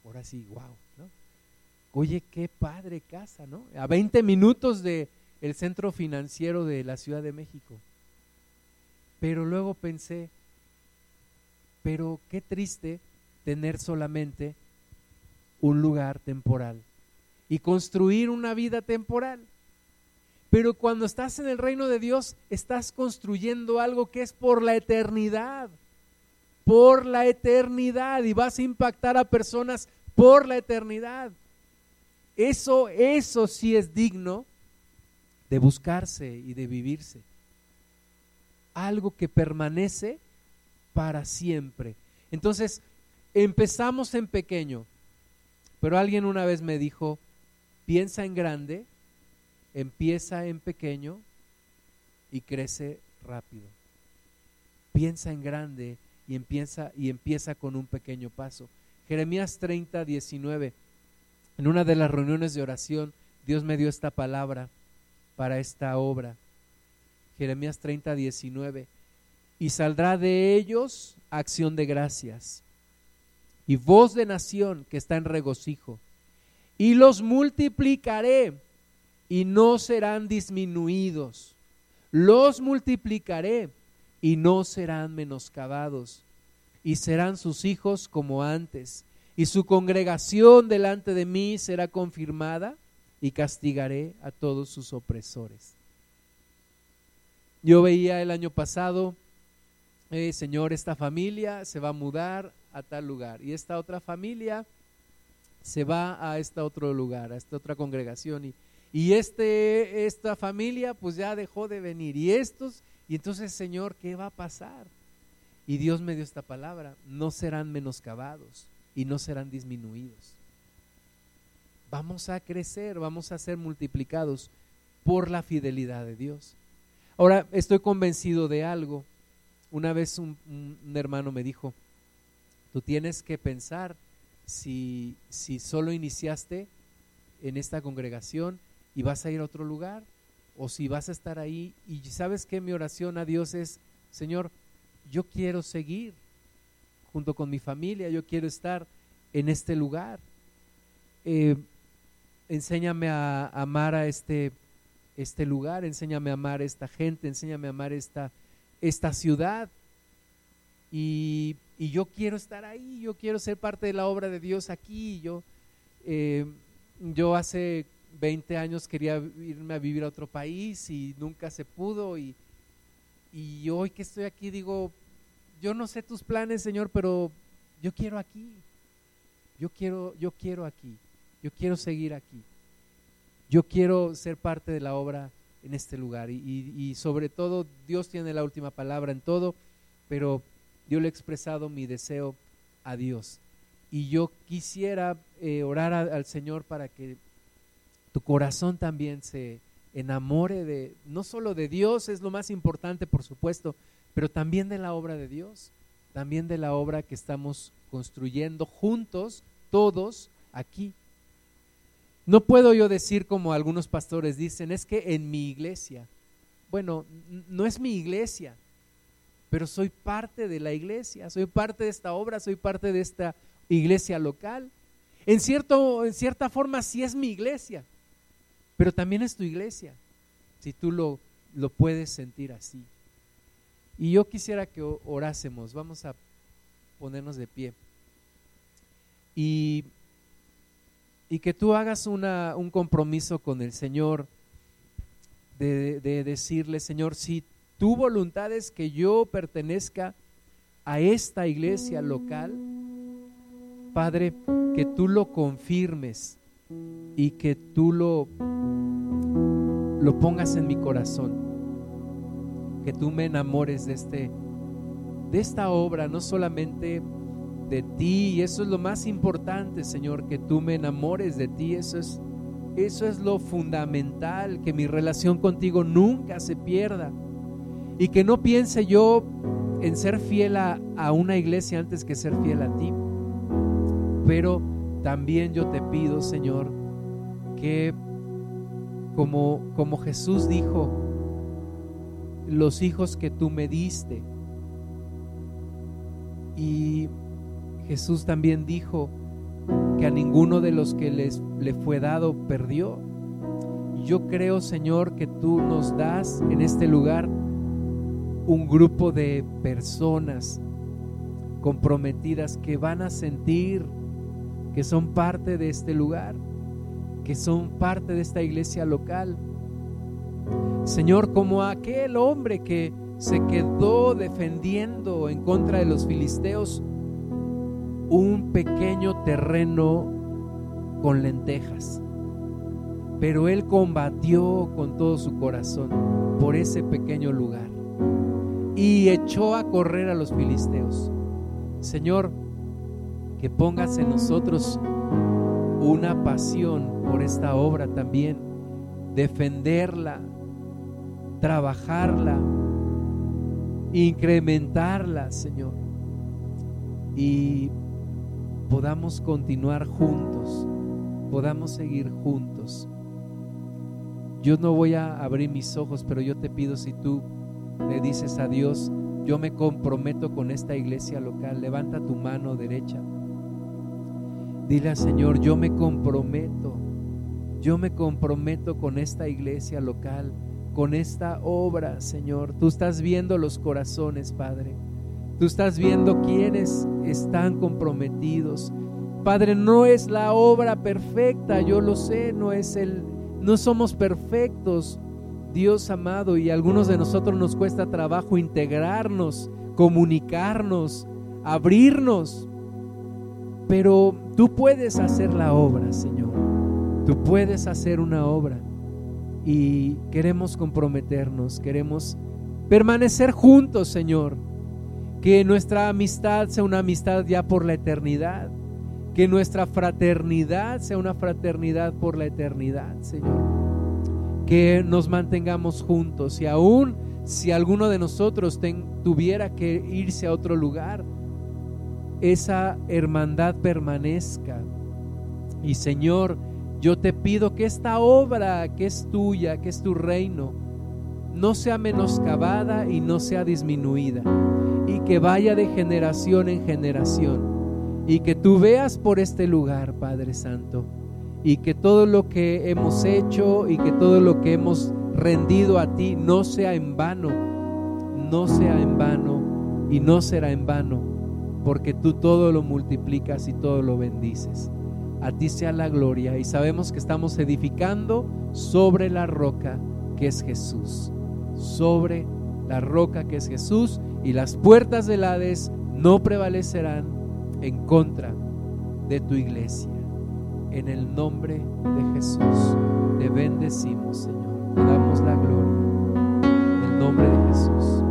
ahora sí, wow, ¿no? Oye, qué padre casa, ¿no? A 20 minutos de el centro financiero de la Ciudad de México. Pero luego pensé, pero qué triste tener solamente un lugar temporal y construir una vida temporal. Pero cuando estás en el reino de Dios, estás construyendo algo que es por la eternidad. Por la eternidad. Y vas a impactar a personas por la eternidad. Eso, eso sí es digno de buscarse y de vivirse. Algo que permanece para siempre. Entonces, empezamos en pequeño, pero alguien una vez me dijo, piensa en grande, empieza en pequeño y crece rápido. Piensa en grande y empieza, y empieza con un pequeño paso. Jeremías 30, 19. En una de las reuniones de oración, Dios me dio esta palabra para esta obra. Jeremías 30, 19. Y saldrá de ellos acción de gracias y voz de nación que está en regocijo y los multiplicaré y no serán disminuidos. Los multiplicaré y no serán menoscabados. Y serán sus hijos como antes. Y su congregación delante de mí será confirmada y castigaré a todos sus opresores. Yo veía el año pasado, eh, Señor, esta familia se va a mudar a tal lugar y esta otra familia se va a este otro lugar, a esta otra congregación y, y este, esta familia pues ya dejó de venir y estos, y entonces Señor, ¿qué va a pasar? Y Dios me dio esta palabra, no serán menoscabados y no serán disminuidos. Vamos a crecer, vamos a ser multiplicados por la fidelidad de Dios. Ahora, estoy convencido de algo. Una vez un, hermano me dijo, tú tienes que pensar si, si solo iniciaste en esta congregación y vas a ir a otro lugar, o si vas a estar ahí y sabes que mi oración a Dios es, Señor, yo quiero seguir junto con mi familia, yo quiero estar en este lugar. Eh, enséñame a amar a este, este lugar, enséñame a amar a esta gente, enséñame a amar esta, esta ciudad. Y, yo quiero estar ahí, yo quiero ser parte de la obra de Dios aquí. Yo, eh, yo hace 20 años quería irme a vivir a otro país y nunca se pudo. Y, y hoy que estoy aquí digo, yo no sé tus planes, Señor, pero yo quiero aquí. Yo quiero, yo quiero aquí. Yo quiero seguir aquí. Yo quiero ser parte de la obra en este lugar. Y, sobre todo, Dios tiene la última palabra en todo, pero yo le he expresado mi deseo a Dios. Y yo quisiera eh, orar al Señor para que tu corazón también se enamore de, no solo de Dios, es lo más importante, por supuesto, pero también de la obra de Dios, también de la obra que estamos construyendo juntos, todos aquí. No puedo yo decir como algunos pastores dicen, es que en mi iglesia, bueno, no es mi iglesia, pero soy parte de la iglesia, soy parte de esta obra, soy parte de esta iglesia local. En, cierto, en cierta forma sí es mi iglesia, pero también es tu iglesia, si tú lo, lo puedes sentir así. Y yo quisiera que orásemos, vamos a ponernos de pie. Y y que tú hagas una, un compromiso con el Señor de, decirle, Señor, si tu voluntad es que yo pertenezca a esta iglesia local, Padre, que tú lo confirmes y que tú lo, lo pongas en mi corazón, que tú me enamores de, este, de esta obra, no solamente de ti. Y eso es lo más importante, Señor, que tú me enamores de ti, eso es eso es lo fundamental, que mi relación contigo nunca se pierda. Y que no piense yo en ser fiel a, una iglesia antes que ser fiel a ti. Pero también yo te pido, Señor, que como, como Jesús dijo, los hijos que tú me diste, y Jesús también dijo que a ninguno de los que les, le fue dado perdió. Yo creo, Señor, que tú nos das en este lugar un grupo de personas comprometidas que van a sentir que son parte de este lugar, que son parte de esta iglesia local. Señor, como aquel hombre que se quedó defendiendo en contra de los filisteos, un pequeño terreno con lentejas. Pero él combatió con todo su corazón por ese pequeño lugar y echó a correr a los filisteos. Señor, que pongas en nosotros una pasión por esta obra también, defenderla, trabajarla, incrementarla, Señor. Y podamos continuar juntos, podamos seguir juntos. Yo no voy a abrir mis ojos, pero yo te pido si tú le dices a Dios, yo me comprometo con esta iglesia local, levanta tu mano derecha. Dile al Señor, yo me comprometo, yo me comprometo con esta iglesia local, con esta obra, Señor. Tú estás viendo los corazones, Padre. Tú estás viendo quiénes están comprometidos. Padre, no es la obra perfecta, yo lo sé, no es el no somos perfectos. Dios amado, y a algunos de nosotros nos cuesta trabajo integrarnos, comunicarnos, abrirnos. Pero tú puedes hacer la obra, Señor. Tú puedes hacer una obra. Y queremos comprometernos, queremos permanecer juntos, Señor que nuestra amistad sea una amistad ya por la eternidad. Que nuestra fraternidad sea una fraternidad por la eternidad, Señor. Que nos mantengamos juntos y aún si alguno de nosotros tuviera que irse a otro lugar, esa hermandad permanezca. Y Señor, yo te pido que esta obra que es tuya, que es tu reino, no sea menoscabada y no sea disminuida que vaya de generación en generación y que tú veas por este lugar, Padre Santo, y que todo lo que hemos hecho y que todo lo que hemos rendido a ti no sea en vano, no sea en vano y no será en vano, porque tú todo lo multiplicas y todo lo bendices. A ti sea la gloria y sabemos que estamos edificando sobre la roca que es Jesús, sobre la roca que es Jesús, y las puertas del Hades no prevalecerán en contra de tu iglesia. En el nombre de Jesús te bendecimos, Señor. Te damos la gloria. En el nombre de Jesús.